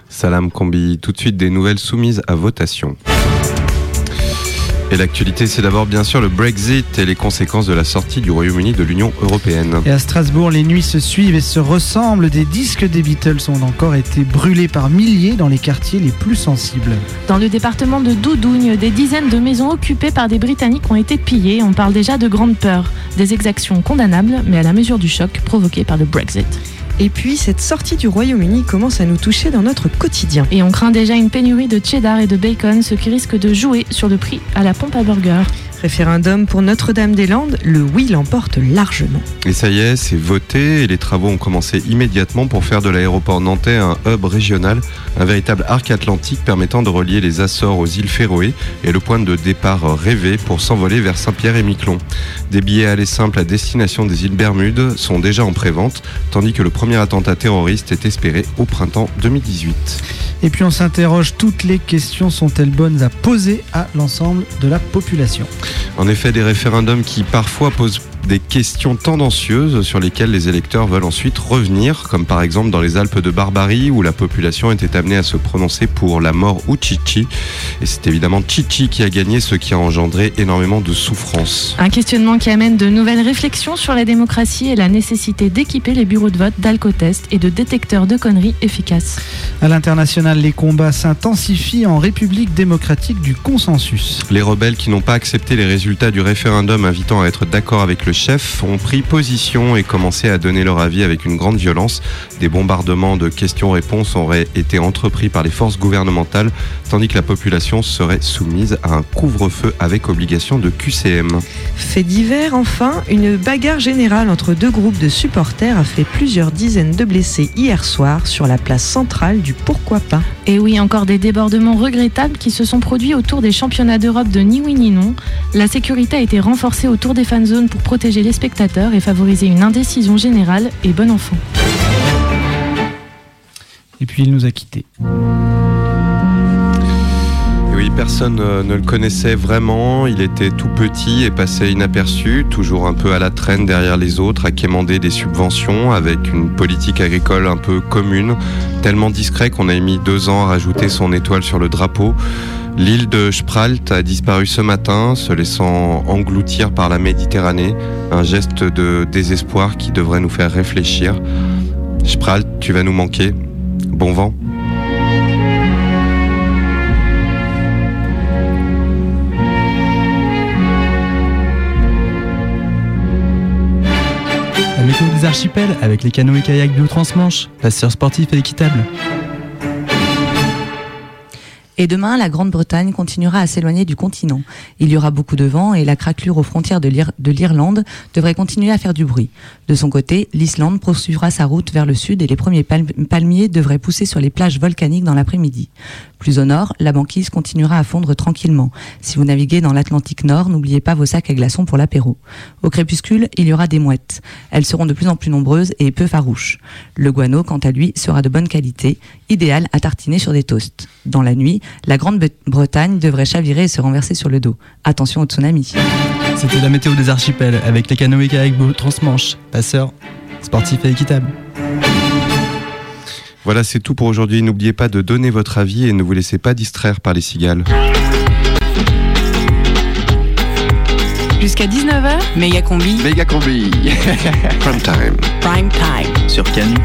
Salam Combi, tout de suite des nouvelles soumises à votation. Et l'actualité, c'est d'abord bien sûr le Brexit et les conséquences de la sortie du Royaume-Uni de l'Union européenne. Et à Strasbourg, les nuits se suivent et se ressemblent. Des disques des Beatles ont encore été brûlés par milliers dans les quartiers les plus sensibles. Dans le département de Doudougne, des dizaines de maisons occupées par des Britanniques ont été pillées. On parle déjà de grande peur. Des exactions condamnables, mais à la mesure du choc provoqué par le Brexit. Et puis, cette sortie du Royaume-Uni commence à nous toucher dans notre quotidien. Et on craint déjà une pénurie de cheddar et de bacon, ce qui risque de jouer sur le prix à la pompe à burger. Référendum pour Notre-Dame-des-Landes, le oui l'emporte largement. Et ça y est, c'est voté et les travaux ont commencé immédiatement pour faire de l'aéroport nantais un hub régional, un véritable arc atlantique permettant de relier les Açores aux îles Féroé et le point de départ rêvé pour s'envoler vers Saint-Pierre et Miquelon. Des billets aller simples à destination des îles Bermudes sont déjà en prévente, tandis que le premier attentat terroriste est espéré au printemps 2018. Et puis on s'interroge, toutes les questions sont-elles bonnes à poser à l'ensemble de la population? En effet, des référendums qui parfois posent des questions tendancieuses sur lesquelles les électeurs veulent ensuite revenir, comme par exemple dans les Alpes de Barbarie où la population était amenée à se prononcer pour la mort ou Chichi. Et c'est évidemment Chichi qui a gagné, ce qui a engendré énormément de souffrance. Un questionnement qui amène de nouvelles réflexions sur la démocratie et la nécessité d'équiper les bureaux de vote d'alcotests et de détecteurs de conneries efficaces. À l'international, les combats s'intensifient en République démocratique du consensus. Les rebelles qui n'ont pas accepté les résultats du référendum invitant à être d'accord avec le chef ont pris position et commencé à donner leur avis avec une grande violence. Des bombardements de questions-réponses auraient été entrepris par les forces gouvernementales, tandis que la population serait soumise à un couvre-feu avec obligation de QCM. Fait divers, enfin, une bagarre générale entre deux groupes de supporters a fait plusieurs dizaines de blessés hier soir sur la place centrale du Pourquoi pas. Et oui, encore des débordements regrettables qui se sont produits autour des championnats d'Europe de ni oui ni non. La sécurité a été renforcée autour des fan zones pour protéger les spectateurs et favoriser une indécision générale et bon enfant. Et puis il nous a quittés. Et oui, personne euh, ne le connaissait vraiment. Il était tout petit et passait inaperçu, toujours un peu à la traîne derrière les autres, à quémander des subventions avec une politique agricole un peu commune, tellement discret qu'on a mis deux ans à rajouter son étoile sur le drapeau. L'île de Spralt a disparu ce matin, se laissant engloutir par la Méditerranée, un geste de désespoir qui devrait nous faire réfléchir. Spralt, tu vas nous manquer. Bon vent. La météo des archipels avec les canoës et kayaks Transmanche, passeurs sportifs et équitables. Et demain, la Grande-Bretagne continuera à s'éloigner du continent. Il y aura beaucoup de vent et la craquelure aux frontières de l'Ir- de l'Irlande devrait continuer à faire du bruit. De son côté, l'Islande poursuivra sa route vers le sud et les premiers palm- palmiers devraient pousser sur les plages volcaniques dans l'après-midi. Plus au nord, la banquise continuera à fondre tranquillement. Si vous naviguez dans l'Atlantique Nord, n'oubliez pas vos sacs à glaçons pour l'apéro. Au crépuscule, il y aura des mouettes. Elles seront de plus en plus nombreuses et peu farouches. Le guano, quant à lui, sera de bonne qualité, idéal à tartiner sur des toasts. Dans la nuit, la Grande-Bretagne devrait chavirer et se renverser sur le dos. Attention au tsunami. C'était la météo des archipels avec les canoës Blue Transmanche, passeurs sportifs et équitables. Voilà, c'est tout pour aujourd'hui. N'oubliez pas de donner votre avis et ne vous laissez pas distraire par les cigales. Jusqu'à 19h, Méga combi. Méga combi. Prime time. Prime time. Sur Canu.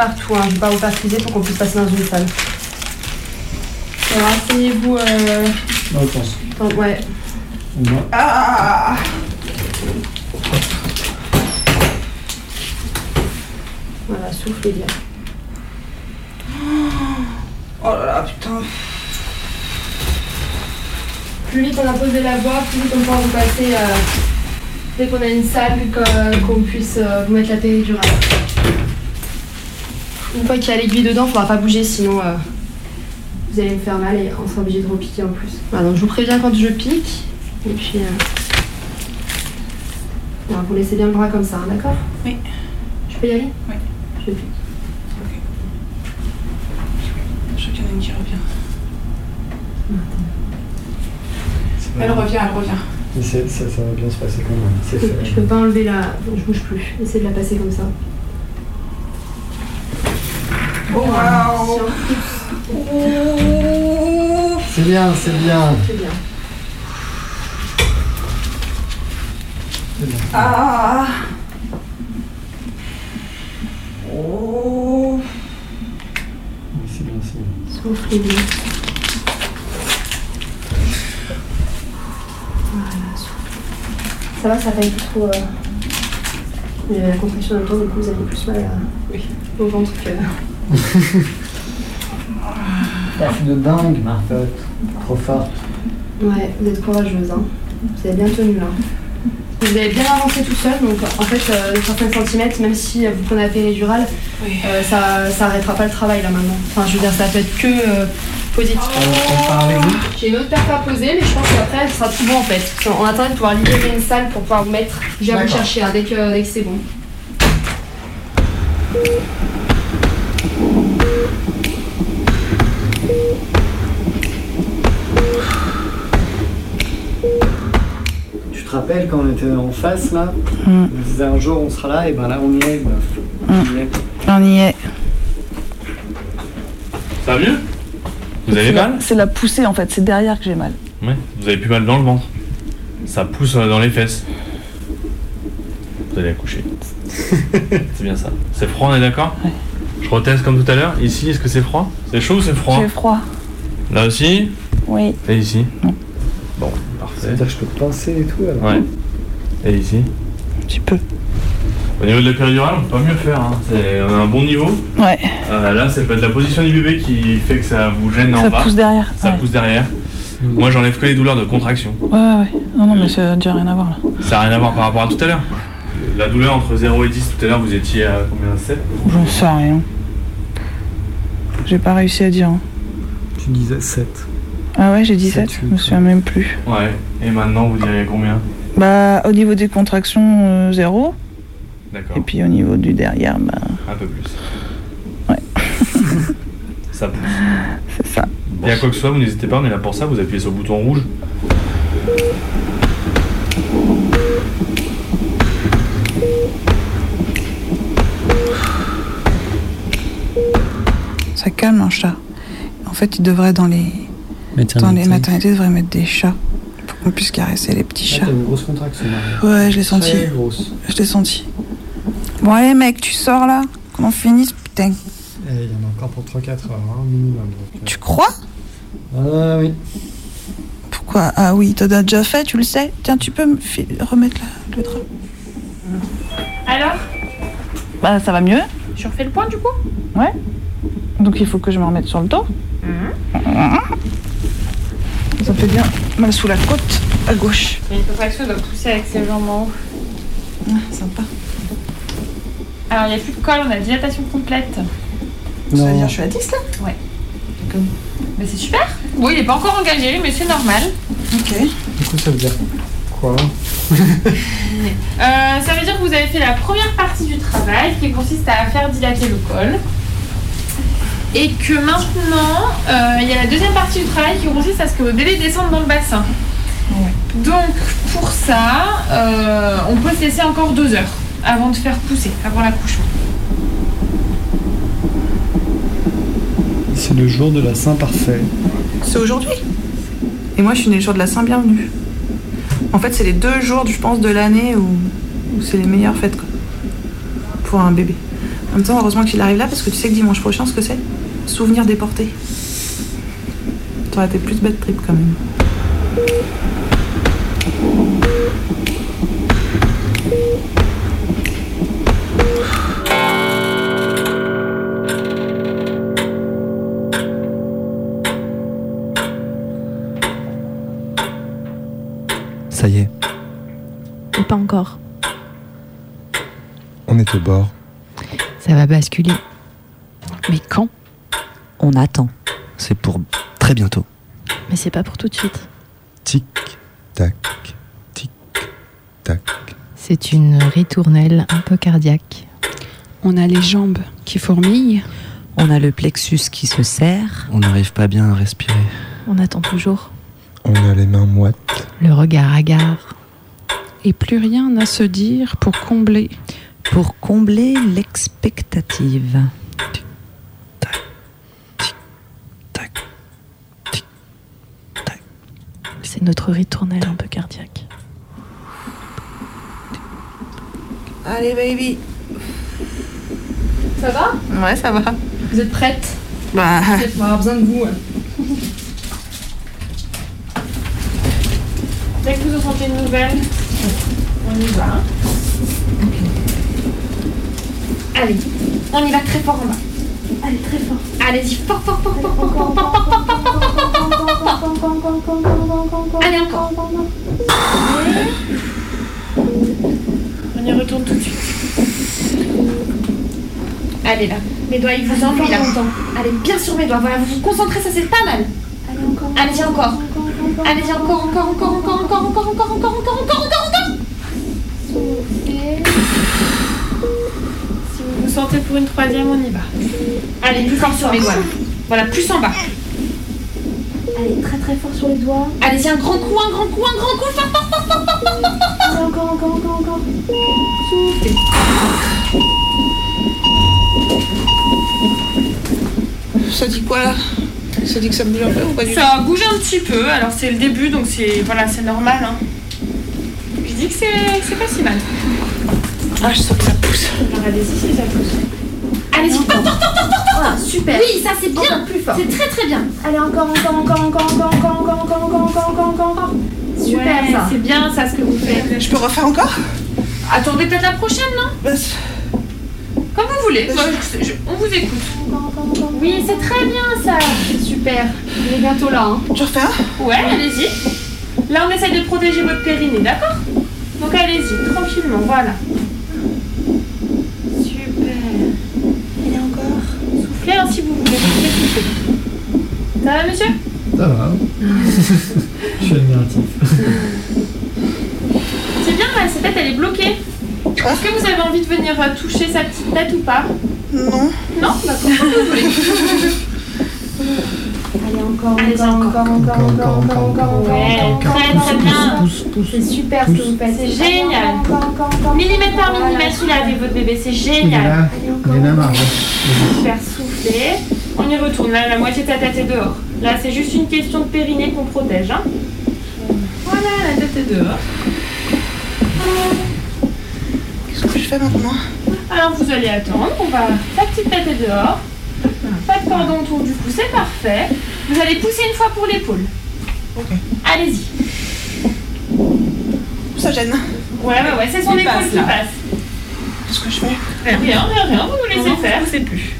Je prépare tout, hein. je ne vais pas vous faire friser pour qu'on puisse passer dans une salle. Alors, asseyez-vous. Euh... Non, je pense. attends, ouais. Moi. Ah Voilà, soufflez bien. Oh là là, putain. Plus vite on a posé la voix, plus vite on pourra vous passer euh, dès qu'on a une salle que- qu'on puisse euh, vous mettre la péridurale. Une fois qu'il y a l'aiguille dedans, il faudra pas bouger sinon euh, vous allez me faire mal et on sera obligé de repiquer en plus. Voilà, donc je vous préviens quand je pique et puis euh, vous laissez bien le bras comme ça, hein, d'accord? Oui. Je peux y aller? Oui. Je pique. Je crois qu'il y en a une qui revient. Elle revient, elle revient. Mais ça, ça va bien se passer quand même. Je peux pas enlever la. je bouge plus. Essayez de la passer comme ça. Oh, waouh. C'est bien, c'est bien. C'est bien. C'est bien. Ah Oh C'est bien, c'est bien. Soufflez bien. Voilà, soufflez. Ça va, ça fait plus trop. Euh... il y a La compression d'un temps, du coup, vous avez plus mal à- au ventre que. Taf de dingue, Martha. Trop forte. Ouais, vous êtes courageuse, hein. Vous avez bien tenu là. Vous avez bien avancé tout seul, donc en fait, euh, de certains centimètres, même si vous prenez la péridurale, euh, ça, ça arrêtera pas le travail là maintenant. Enfin, je veux dire, ça peut être que euh, positif. J'ai une autre paire à poser, mais je pense qu'après, ce sera tout bon en fait. On attend de pouvoir libérer une salle pour pouvoir vous mettre. Je viens vous chercher hein, dès que, dès que c'est bon. Quand on était en face là Mm. On disait un jour on sera là, et ben là on y est. meuf. On y est. On y est. Ça va mieux? Vous avez mal? C'est la poussée en fait, c'est derrière que j'ai mal. Ouais. Vous avez plus mal dans le ventre. Ça pousse euh, dans les fesses. Vous allez accoucher. c'est bien ça. C'est froid, on est d'accord? Je reteste comme tout à l'heure. Ici, est-ce que c'est froid? C'est chaud ou c'est froid? J'ai froid. Là aussi? Oui. Et ici? Bon. C'est-à-dire que je peux te pincer et tout alors Ouais. Et ici Un petit peu. Au niveau de la péridurale, on peut pas mieux faire. Hein. C'est- on a un bon niveau. Ouais. Euh, là, c'est pas de la position du bébé qui fait que ça vous gêne en Ça bas. pousse derrière, Ça ouais. pousse derrière. Moi, j'enlève que les douleurs de contraction. Ouais, ouais, ouais. Non, non, mais ça n'a déjà rien à voir là. Ça n'a rien à voir par rapport à tout à l'heure. La douleur entre 0 et 10, tout à l'heure, vous étiez à combien 7 J'en sais rien. J'ai pas réussi à dire. hein. Tu disais 7. Ah ouais, j'ai dit Sept, 7, je me souviens même plus. Ouais. Et maintenant, vous diriez combien? Bah, au niveau des contractions, euh, zéro. D'accord. Et puis au niveau du derrière, bah, Un peu plus. Ouais. ça pousse. c'est ça. Et à quoi que ce soit, vous n'hésitez pas, on est là pour ça, vous appuyez sur le bouton rouge. Ça calme un chat. En fait, il devrait dans les, les maternités, il devrait mettre des chats pour qu'on puisse caresser les petits Là, chats. t'as une grosse contraction. Marie. Ouais, je l'ai senti. Grosse. Je l'ai senti. Bon, allez, mec, tu sors là Qu'on en finisse, putain. Et il y en a encore pour 3-4 heures, hein, minimum. donc, euh. Tu crois? Ah oui. Pourquoi? Ah oui, t'en as déjà fait, tu le sais. Tiens, tu peux me remettre la- le drap Alors? Bah, ça va mieux. Je refais le point du coup? Ouais. Donc il faut que je me remette sur le dos. Ça fait bien mal sous la côte à gauche. Il y a une contraction, doit pousser avec ses jambes en haut. Ah, sympa. Alors, il n'y a plus de colle, on a dilatation complète. Ça veut dire je suis à 10 là Ouais. Mais c'est super. Oui, il n'est pas encore engagé, mais c'est normal. Ok. Du coup, ça veut dire quoi Euh, ça veut dire que vous avez fait la première partie du travail qui consiste à faire dilater le col. Et que maintenant, euh, il y a la deuxième partie du travail qui consiste à ce que votre bébé descende dans le bassin. Donc pour ça, euh, on peut se laisser encore deux heures avant de faire pousser, avant l'accouchement. C'est le jour de la Saint parfait. C'est aujourd'hui. Et moi je suis née le jour de la Saint-Bienvenue. En fait, c'est les deux jours, je pense, de l'année où, où c'est les meilleures fêtes quoi, pour un bébé. En même temps, heureusement qu'il arrive là parce que tu sais que dimanche prochain, ce que c'est? Souvenir déporté. T'aurais été plus bad trip quand même. Ça y est, Et pas encore. On est au bord. Ça va basculer. On attend. c'est pour très bientôt. Mais c'est pas pour tout de suite. Tic, tac, tic, tac. C'est une ritournelle un peu cardiaque. On a les jambes qui fourmillent. On a le plexus qui se serre. On n'arrive pas bien à respirer. On attend toujours. On a les mains moites. Le regard hagard. Et plus rien à se dire pour combler. Pour combler l'expectative. C'est notre ritournelle un peu cardiaque. Allez, baby. Ça va Ouais, ça va. Vous êtes prête Bah. Va avoir besoin de vous. hein. Dès que vous entendez une nouvelle, on y va. hein. Allez, on y va très fort en bas. Allez, très fort. Allez-y, fort, fort, fort, fort, fort, fort, fort, fort, fort, fort, fort, fort, fort, fort. Allez, encore. On y retourne tout de suite. Allez là, mes doigts ils vous ennuient là. Allez bien sur mes doigts, voilà, vous vous concentrez, ça c'est pas mal. Allez encore. Allez-y encore. Allez-y encore, encore, encore, encore, encore, encore, encore, encore, encore, encore, encore, encore. Si vous vous sentez pour une troisième, on y va. Allez, plus fort sur mes doigts. là. Voilà, plus en bas. Allez, très très fort sur les doigts. Allez-y, un grand coup, un grand coup, un grand coup. Fort, fort, fort, fort, fort, fort, fort, fort. Encore, encore, encore, encore. Ça dit quoi là Ça dit que ça bouge un peu ou pas du Ça bouge un petit peu. Alors c'est le début, donc c'est voilà, c'est normal. Je dis que c'est pas si mal. Ah, je sens que ça pousse. Regardez ici, ça pousse. Allez-y, fort, fort, fort, fort, fort. Voilà, super. Oui, ça c'est bien. Encore plus fort. C'est très très bien. Allez, encore, encore, encore, encore, encore, encore, encore, encore, encore, encore, encore, encore, encore. Super Ouais, ça. C'est bien ça ce que vous faites. Je peux refaire encore Attendez peut-être la prochaine, non Bah, Comme vous voulez. Je- je- on vous écoute. Oui, c'est très bien ça. Super. On est bientôt là. Hein. Je refais un Ouais, allez-y. Là, on essaye de protéger votre périnée, d'accord Donc allez-y, tranquillement, voilà. Super. Et encore. Soufflez hein, si vous voulez. Soufflez, soufflez. Ça va, monsieur Ça va. Je suis admiratif. C'est bien, là, cette tête, elle est bloquée. Est-ce que vous avez envie de venir euh, toucher sa petite tête ou pas? Non. Non? Vous voulez? Allez, encore, Allez, encore, encore, encore, encore, encore, encore, encore, Ouais, encore, très encore, très encore. bien. C'est super ce que vous faites. C'est génial. Encore, encore, encore. Millimètre par millimètre, avec votre bébé, c'est génial. là, Margot. Super soufflé. On y retourne. Là, la moitié de ta tête est dehors. Là, c'est juste une question de périnée qu'on protège. Hein. Voilà, la tête est dehors. Qu'est-ce que je fais maintenant? Alors, vous allez attendre. On va. Ta petite tête est dehors. Pas de cordon autour du cou, c'est parfait. Vous allez pousser une fois pour l'épaule. Ok. Allez-y. Ça gêne. Ouais, ouais, ouais, c'est son Il épaule passe, qui passe. Qu'est-ce que je fais? Rien, rien, rien, vous nous laissez faire. c'est plus.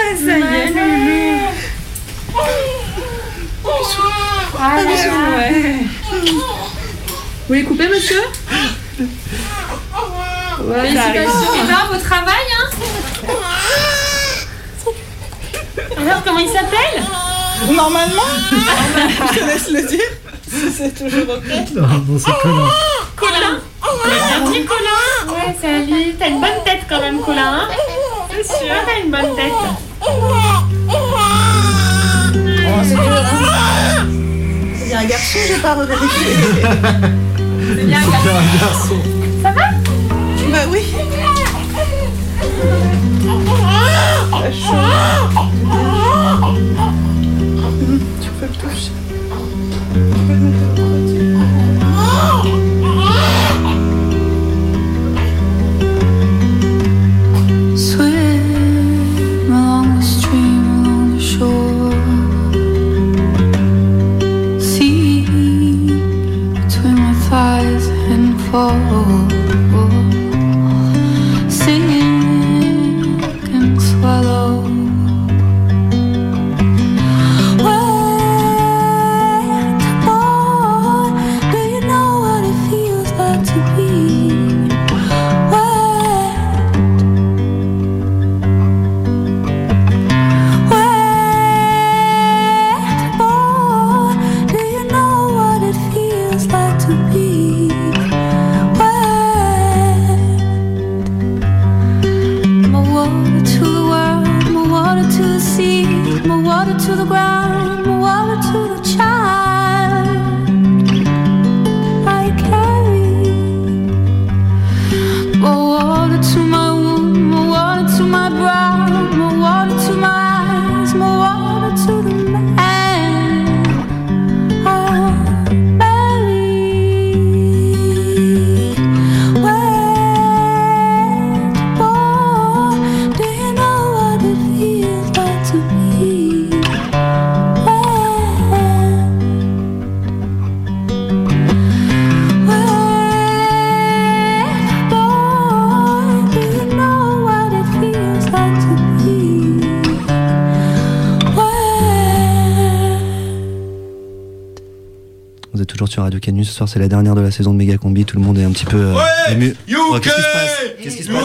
Ouais, ça y est, Loulou. Ah ouais. Vous les coupez, monsieur Ouais, Félicitations Et là, votre travail, hein Alors, comment il s'appelle Normalement, je te laisse le dire. C'est toujours ok. Non, bon, c'est Colin. Colin dit Colin Ouais, salut. T'as une bonne tête quand même, Colin. hein C'est sûr, t'as une bonne tête. Oh, c'est dur, hein. C'est bien un garçon, j'ai pas revérifié. C'est bien un garçon. Ça va? Bah oui. Tu peux le toucher. Tu peux le mettre Vous êtes toujours sur Radio Canu. Ce soir, c'est la dernière de la saison de Méga Combi. Tout le monde est un petit peu euh, ému. Oh, Qu'est-ce qui se passe? Qu'est-ce qui se passe?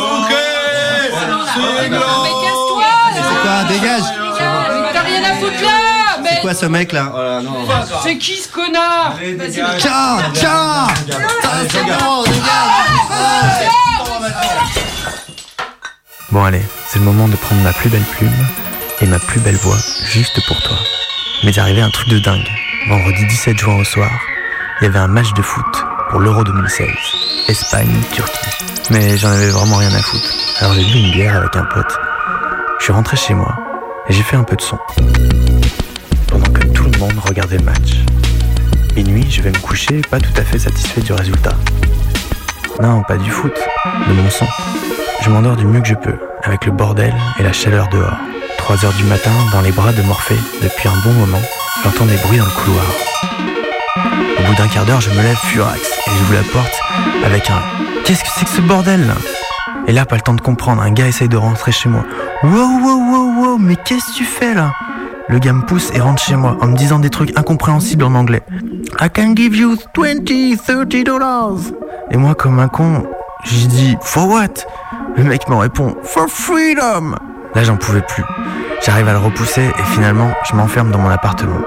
C'est quoi Dégage. T'as rien à foutre là. C'est quoi ce mec là? Oh. C'est qui ce connard? Tiens Tiens. Bon allez, c'est le moment de prendre ma plus belle plume et ma plus belle voix juste pour toi. Mais il arrivé un truc de dingue. Vendredi 17 juin au soir, il y avait un match de foot pour l'Euro 2016. Espagne-Turquie. Mais j'en avais vraiment rien à foutre. Alors j'ai bu une bière avec un pote. Je suis rentré chez moi et j'ai fait un peu de son. Pendant que tout le monde regardait le match. Minuit, je vais me coucher pas tout à fait satisfait du résultat. Non, pas du foot, de mon son. Je m'endors du mieux que je peux, avec le bordel et la chaleur dehors. 3 heures du matin, dans les bras de Morphée, depuis un bon moment, j'entends des bruits dans le couloir. Au bout d'un quart d'heure, je me lève furax et j'ouvre la porte avec un Qu'est-ce que c'est que ce bordel? Là Et là, pas le temps de comprendre, un gars essaye de rentrer chez moi. Wow, wow, wow, wow, mais qu'est-ce que tu fais là? Le gars me pousse et rentre chez moi en me disant des trucs incompréhensibles en anglais. I can give you 20, 30 dollars. Et moi, comme un con, j'ai dit For what? Le mec me répond For freedom Là, j'en pouvais plus. J'arrive à le repousser et finalement, je m'enferme dans mon appartement.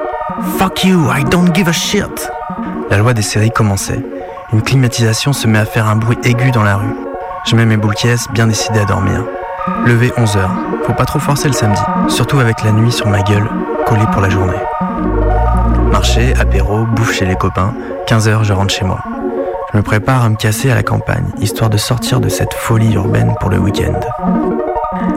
Fuck you, I don't give a shit La loi des séries commençait. Une climatisation se met à faire un bruit aigu dans la rue. Je mets mes boules bien décidé à dormir. Levé 11h. Faut pas trop forcer le samedi, surtout avec la nuit sur ma gueule, collée pour la journée. Marché, apéro, bouffe chez les copains. 15h, je rentre chez moi. Je me prépare à me casser à la campagne, histoire de sortir de cette folie urbaine pour le week-end.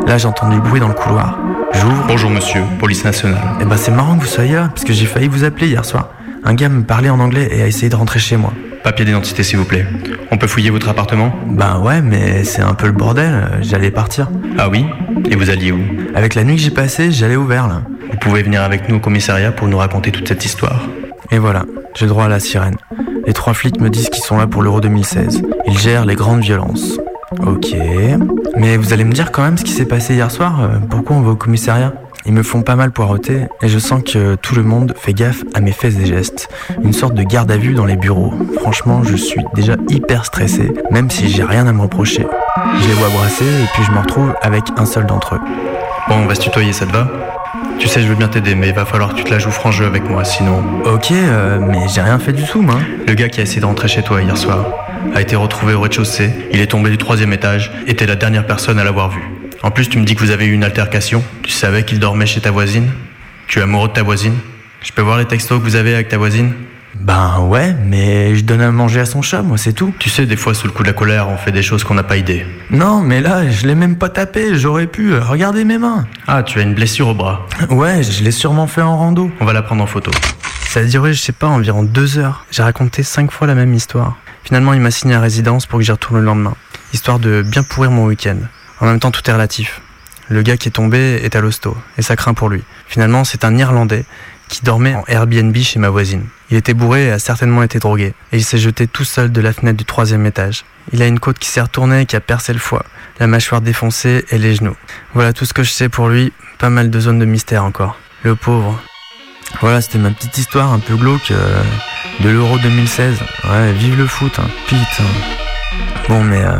Là, j'entends du bruit dans le couloir. J'ouvre. Bonjour monsieur, police nationale. Eh ben, c'est marrant que vous soyez là, parce que j'ai failli vous appeler hier soir. Un gars me parlait en anglais et a essayé de rentrer chez moi. Papier d'identité s'il vous plaît. On peut fouiller votre appartement? Ben ouais, mais c'est un peu le bordel, j'allais partir. Ah oui? Et vous alliez où? Avec la nuit que j'ai passée, j'allais ouvert là. Vous pouvez venir avec nous au commissariat pour nous raconter toute cette histoire. Et voilà, j'ai droit à la sirène. Les trois flics me disent qu'ils sont là pour l'Euro 2016. Ils gèrent les grandes violences. Ok. Mais vous allez me dire quand même ce qui s'est passé hier soir euh, Pourquoi on va au commissariat? Ils me font pas mal poireauter et je sens que tout le monde fait gaffe à mes faits et gestes. Une sorte de garde à vue dans les bureaux. Franchement, je suis déjà hyper stressé, même si j'ai rien à me reprocher. Je les vois brasser et puis je me retrouve avec un seul d'entre eux. Bon, on va se tutoyer, ça te va? Tu sais, je veux bien t'aider, mais il va falloir que tu te la joues franc jeu avec moi, sinon. Ok, euh, mais j'ai rien fait du tout, moi. Le gars qui a essayé de rentrer chez toi hier soir a été retrouvé au rez-de-chaussée. Il est tombé du troisième étage et t'es la dernière personne à l'avoir vu. En plus, tu me dis que vous avez eu une altercation. Tu savais qu'il dormait chez ta voisine? Tu es amoureux de ta voisine? Je peux voir les textos que vous avez avec ta voisine? Ben ouais, mais je donne à manger à son chat, moi, c'est tout. Tu sais, des fois, sous le coup de la colère, on fait des choses qu'on n'a pas idée. Non, mais là, je l'ai même pas tapé, j'aurais pu. euh, Regardez mes mains. Ah, tu as une blessure au bras. Ouais, je l'ai sûrement fait en rando. On va la prendre en photo. Ça a duré, je sais pas, environ deux heures. J'ai raconté cinq fois la même histoire. Finalement, il m'a signé à résidence pour que j'y retourne le lendemain, histoire de bien pourrir mon week-end. En même temps, tout est relatif. Le gars qui est tombé est à l'hosto, et ça craint pour lui. Finalement, c'est un Irlandais qui dormait en Airbnb chez ma voisine. Il était bourré et a certainement été drogué, et il s'est jeté tout seul de la fenêtre du troisième étage. Il a une côte qui s'est retournée et qui a percé le foie, la mâchoire défoncée et les genoux. Voilà tout ce que je sais pour lui, pas mal de zones de mystère encore. Le pauvre. Voilà, c'était ma petite histoire un peu glauque euh, de l'Euro 2016. Ouais, vive le foot, hein. putain. Bon, mais euh,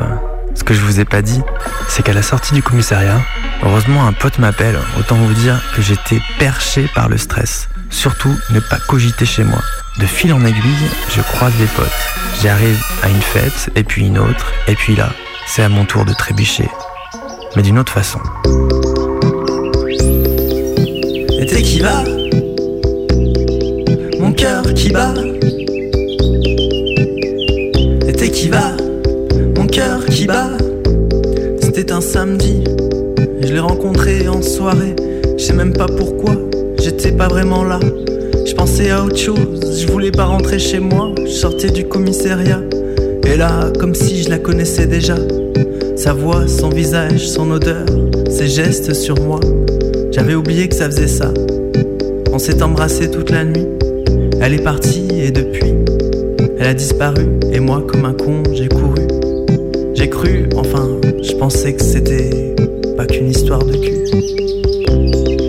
ce que je vous ai pas dit, c'est qu'à la sortie du commissariat, heureusement un pote m'appelle. Autant vous dire que j'étais perché par le stress. Surtout, ne pas cogiter chez moi. De fil en aiguille, je croise des potes. J'arrive à une fête, et puis une autre, et puis là, c'est à mon tour de trébucher. Mais d'une autre façon. Été qui va Mon cœur qui bat. Été qui va? Mon cœur qui bat. C'était un samedi. Je l'ai rencontré en soirée. Je sais même pas pourquoi. J'étais pas vraiment là. Je pensais à autre chose. Je voulais pas rentrer chez moi. Je sortais du commissariat. Et là comme si je la connaissais déjà. Sa voix, son visage, son odeur Ses gestes sur moi. J'avais oublié que ça faisait ça. On s'est embrassé toute la nuit. Elle est partie et depuis, elle a disparu. Et moi, comme un con, j'ai couru. J'ai cru, enfin, je pensais que c'était pas qu'une histoire de cul.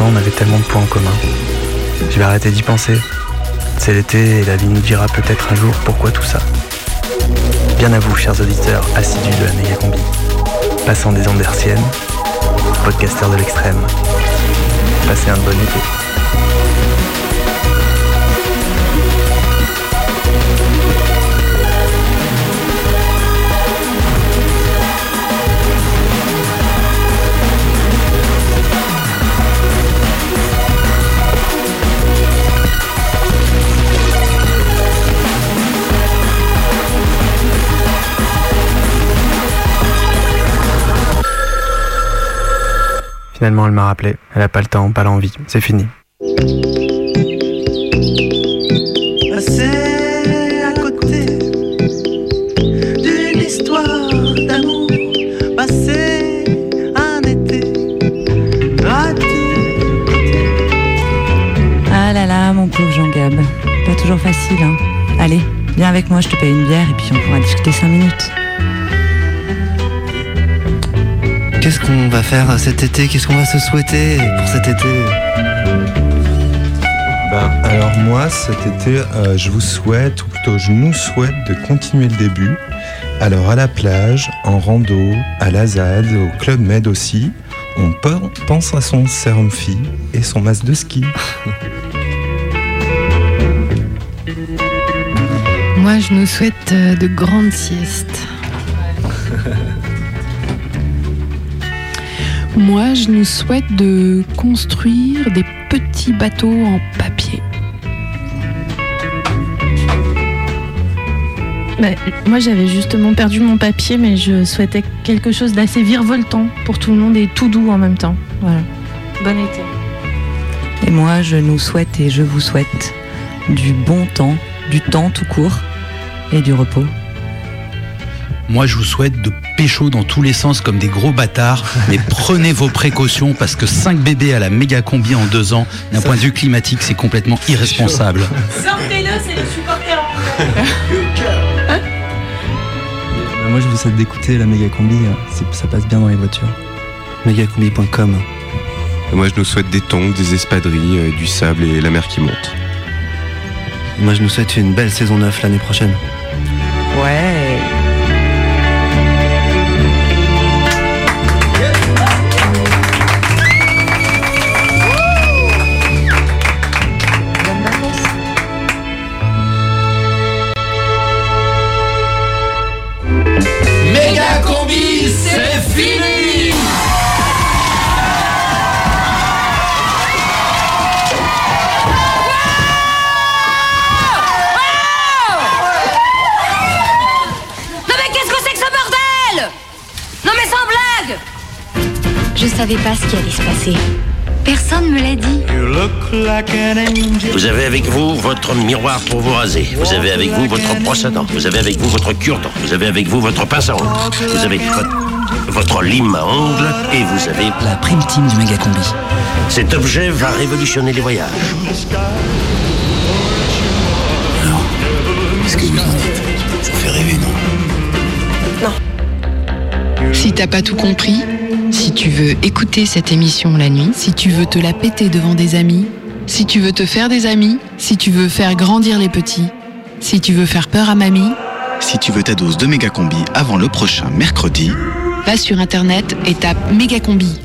On avait tellement de points en commun. Je vais arrêter d'y penser. C'est l'été et la vie nous dira peut-être un jour pourquoi tout ça. Bien à vous, chers auditeurs assidus de la méga combi. Passant des ondes hertziennes, podcasteurs de l'extrême. Passez un bon été. Finalement, elle m'a rappelé. Elle a pas le temps, pas l'envie. C'est fini. Passer à côté d'une histoire d'amour. Passer un été raté. Ah là là, mon pauvre Jean-Gab. Pas toujours facile, hein. Allez, viens avec moi, je te paye une bière et puis on pourra discuter cinq minutes. Qu'est-ce qu'on va faire cet été? Qu'est-ce qu'on va se souhaiter pour cet été? Ben, alors moi, cet été, euh, je vous souhaite, ou plutôt je nous souhaite de continuer le début. Alors à la plage, en rando, à la ZAD, au Club Med aussi, on pen- pense à son sérum fille et son masque de ski. Moi, je nous souhaite euh, de grandes siestes. Moi, je nous souhaite de construire des petits bateaux en papier. Bah, moi, j'avais justement perdu mon papier, mais je souhaitais quelque chose d'assez virevoltant pour tout le monde et tout doux en même temps. Voilà. Bon été. Et moi, je nous souhaite et je vous souhaite du bon temps, du temps tout court et du repos. Moi, je vous souhaite de pécho dans tous les sens comme des gros bâtards, mais prenez vos précautions parce que 5 bébés à la méga combi en deux ans, d'un point de vue climatique, c'est complètement irresponsable. Sortez-le, c'est les supporters Bah, moi, je vous souhaite d'écouter la méga combi. hein. C'est- Ça passe bien dans les voitures. Megacombi.com. Moi, je nous souhaite des tongs, des espadrilles, euh, du sable et la mer qui monte. Moi, je nous souhaite une belle saison 9 l'année prochaine. Ouais. Savais pas ce qui allait se passer. Personne me l'a dit. Vous avez avec vous votre miroir pour vous raser. Vous avez avec vous votre brosse à dents. Vous avez avec vous votre cure-dent. Vous avez avec vous votre pince à ongles. Vous avez votre, votre lime à ongles et vous avez La prime team du méga combi. Cet objet va révolutionner les voyages. Qu'est-ce que vous en dites? Ça fait rêver, non Si t'as pas tout compris, si tu veux écouter cette émission la nuit, si tu veux te la péter devant des amis, si tu veux te faire des amis, si tu veux faire grandir les petits, si tu veux faire peur à mamie, Si tu veux ta dose de méga combi avant le prochain mercredi, va sur internet et tape Mégacombi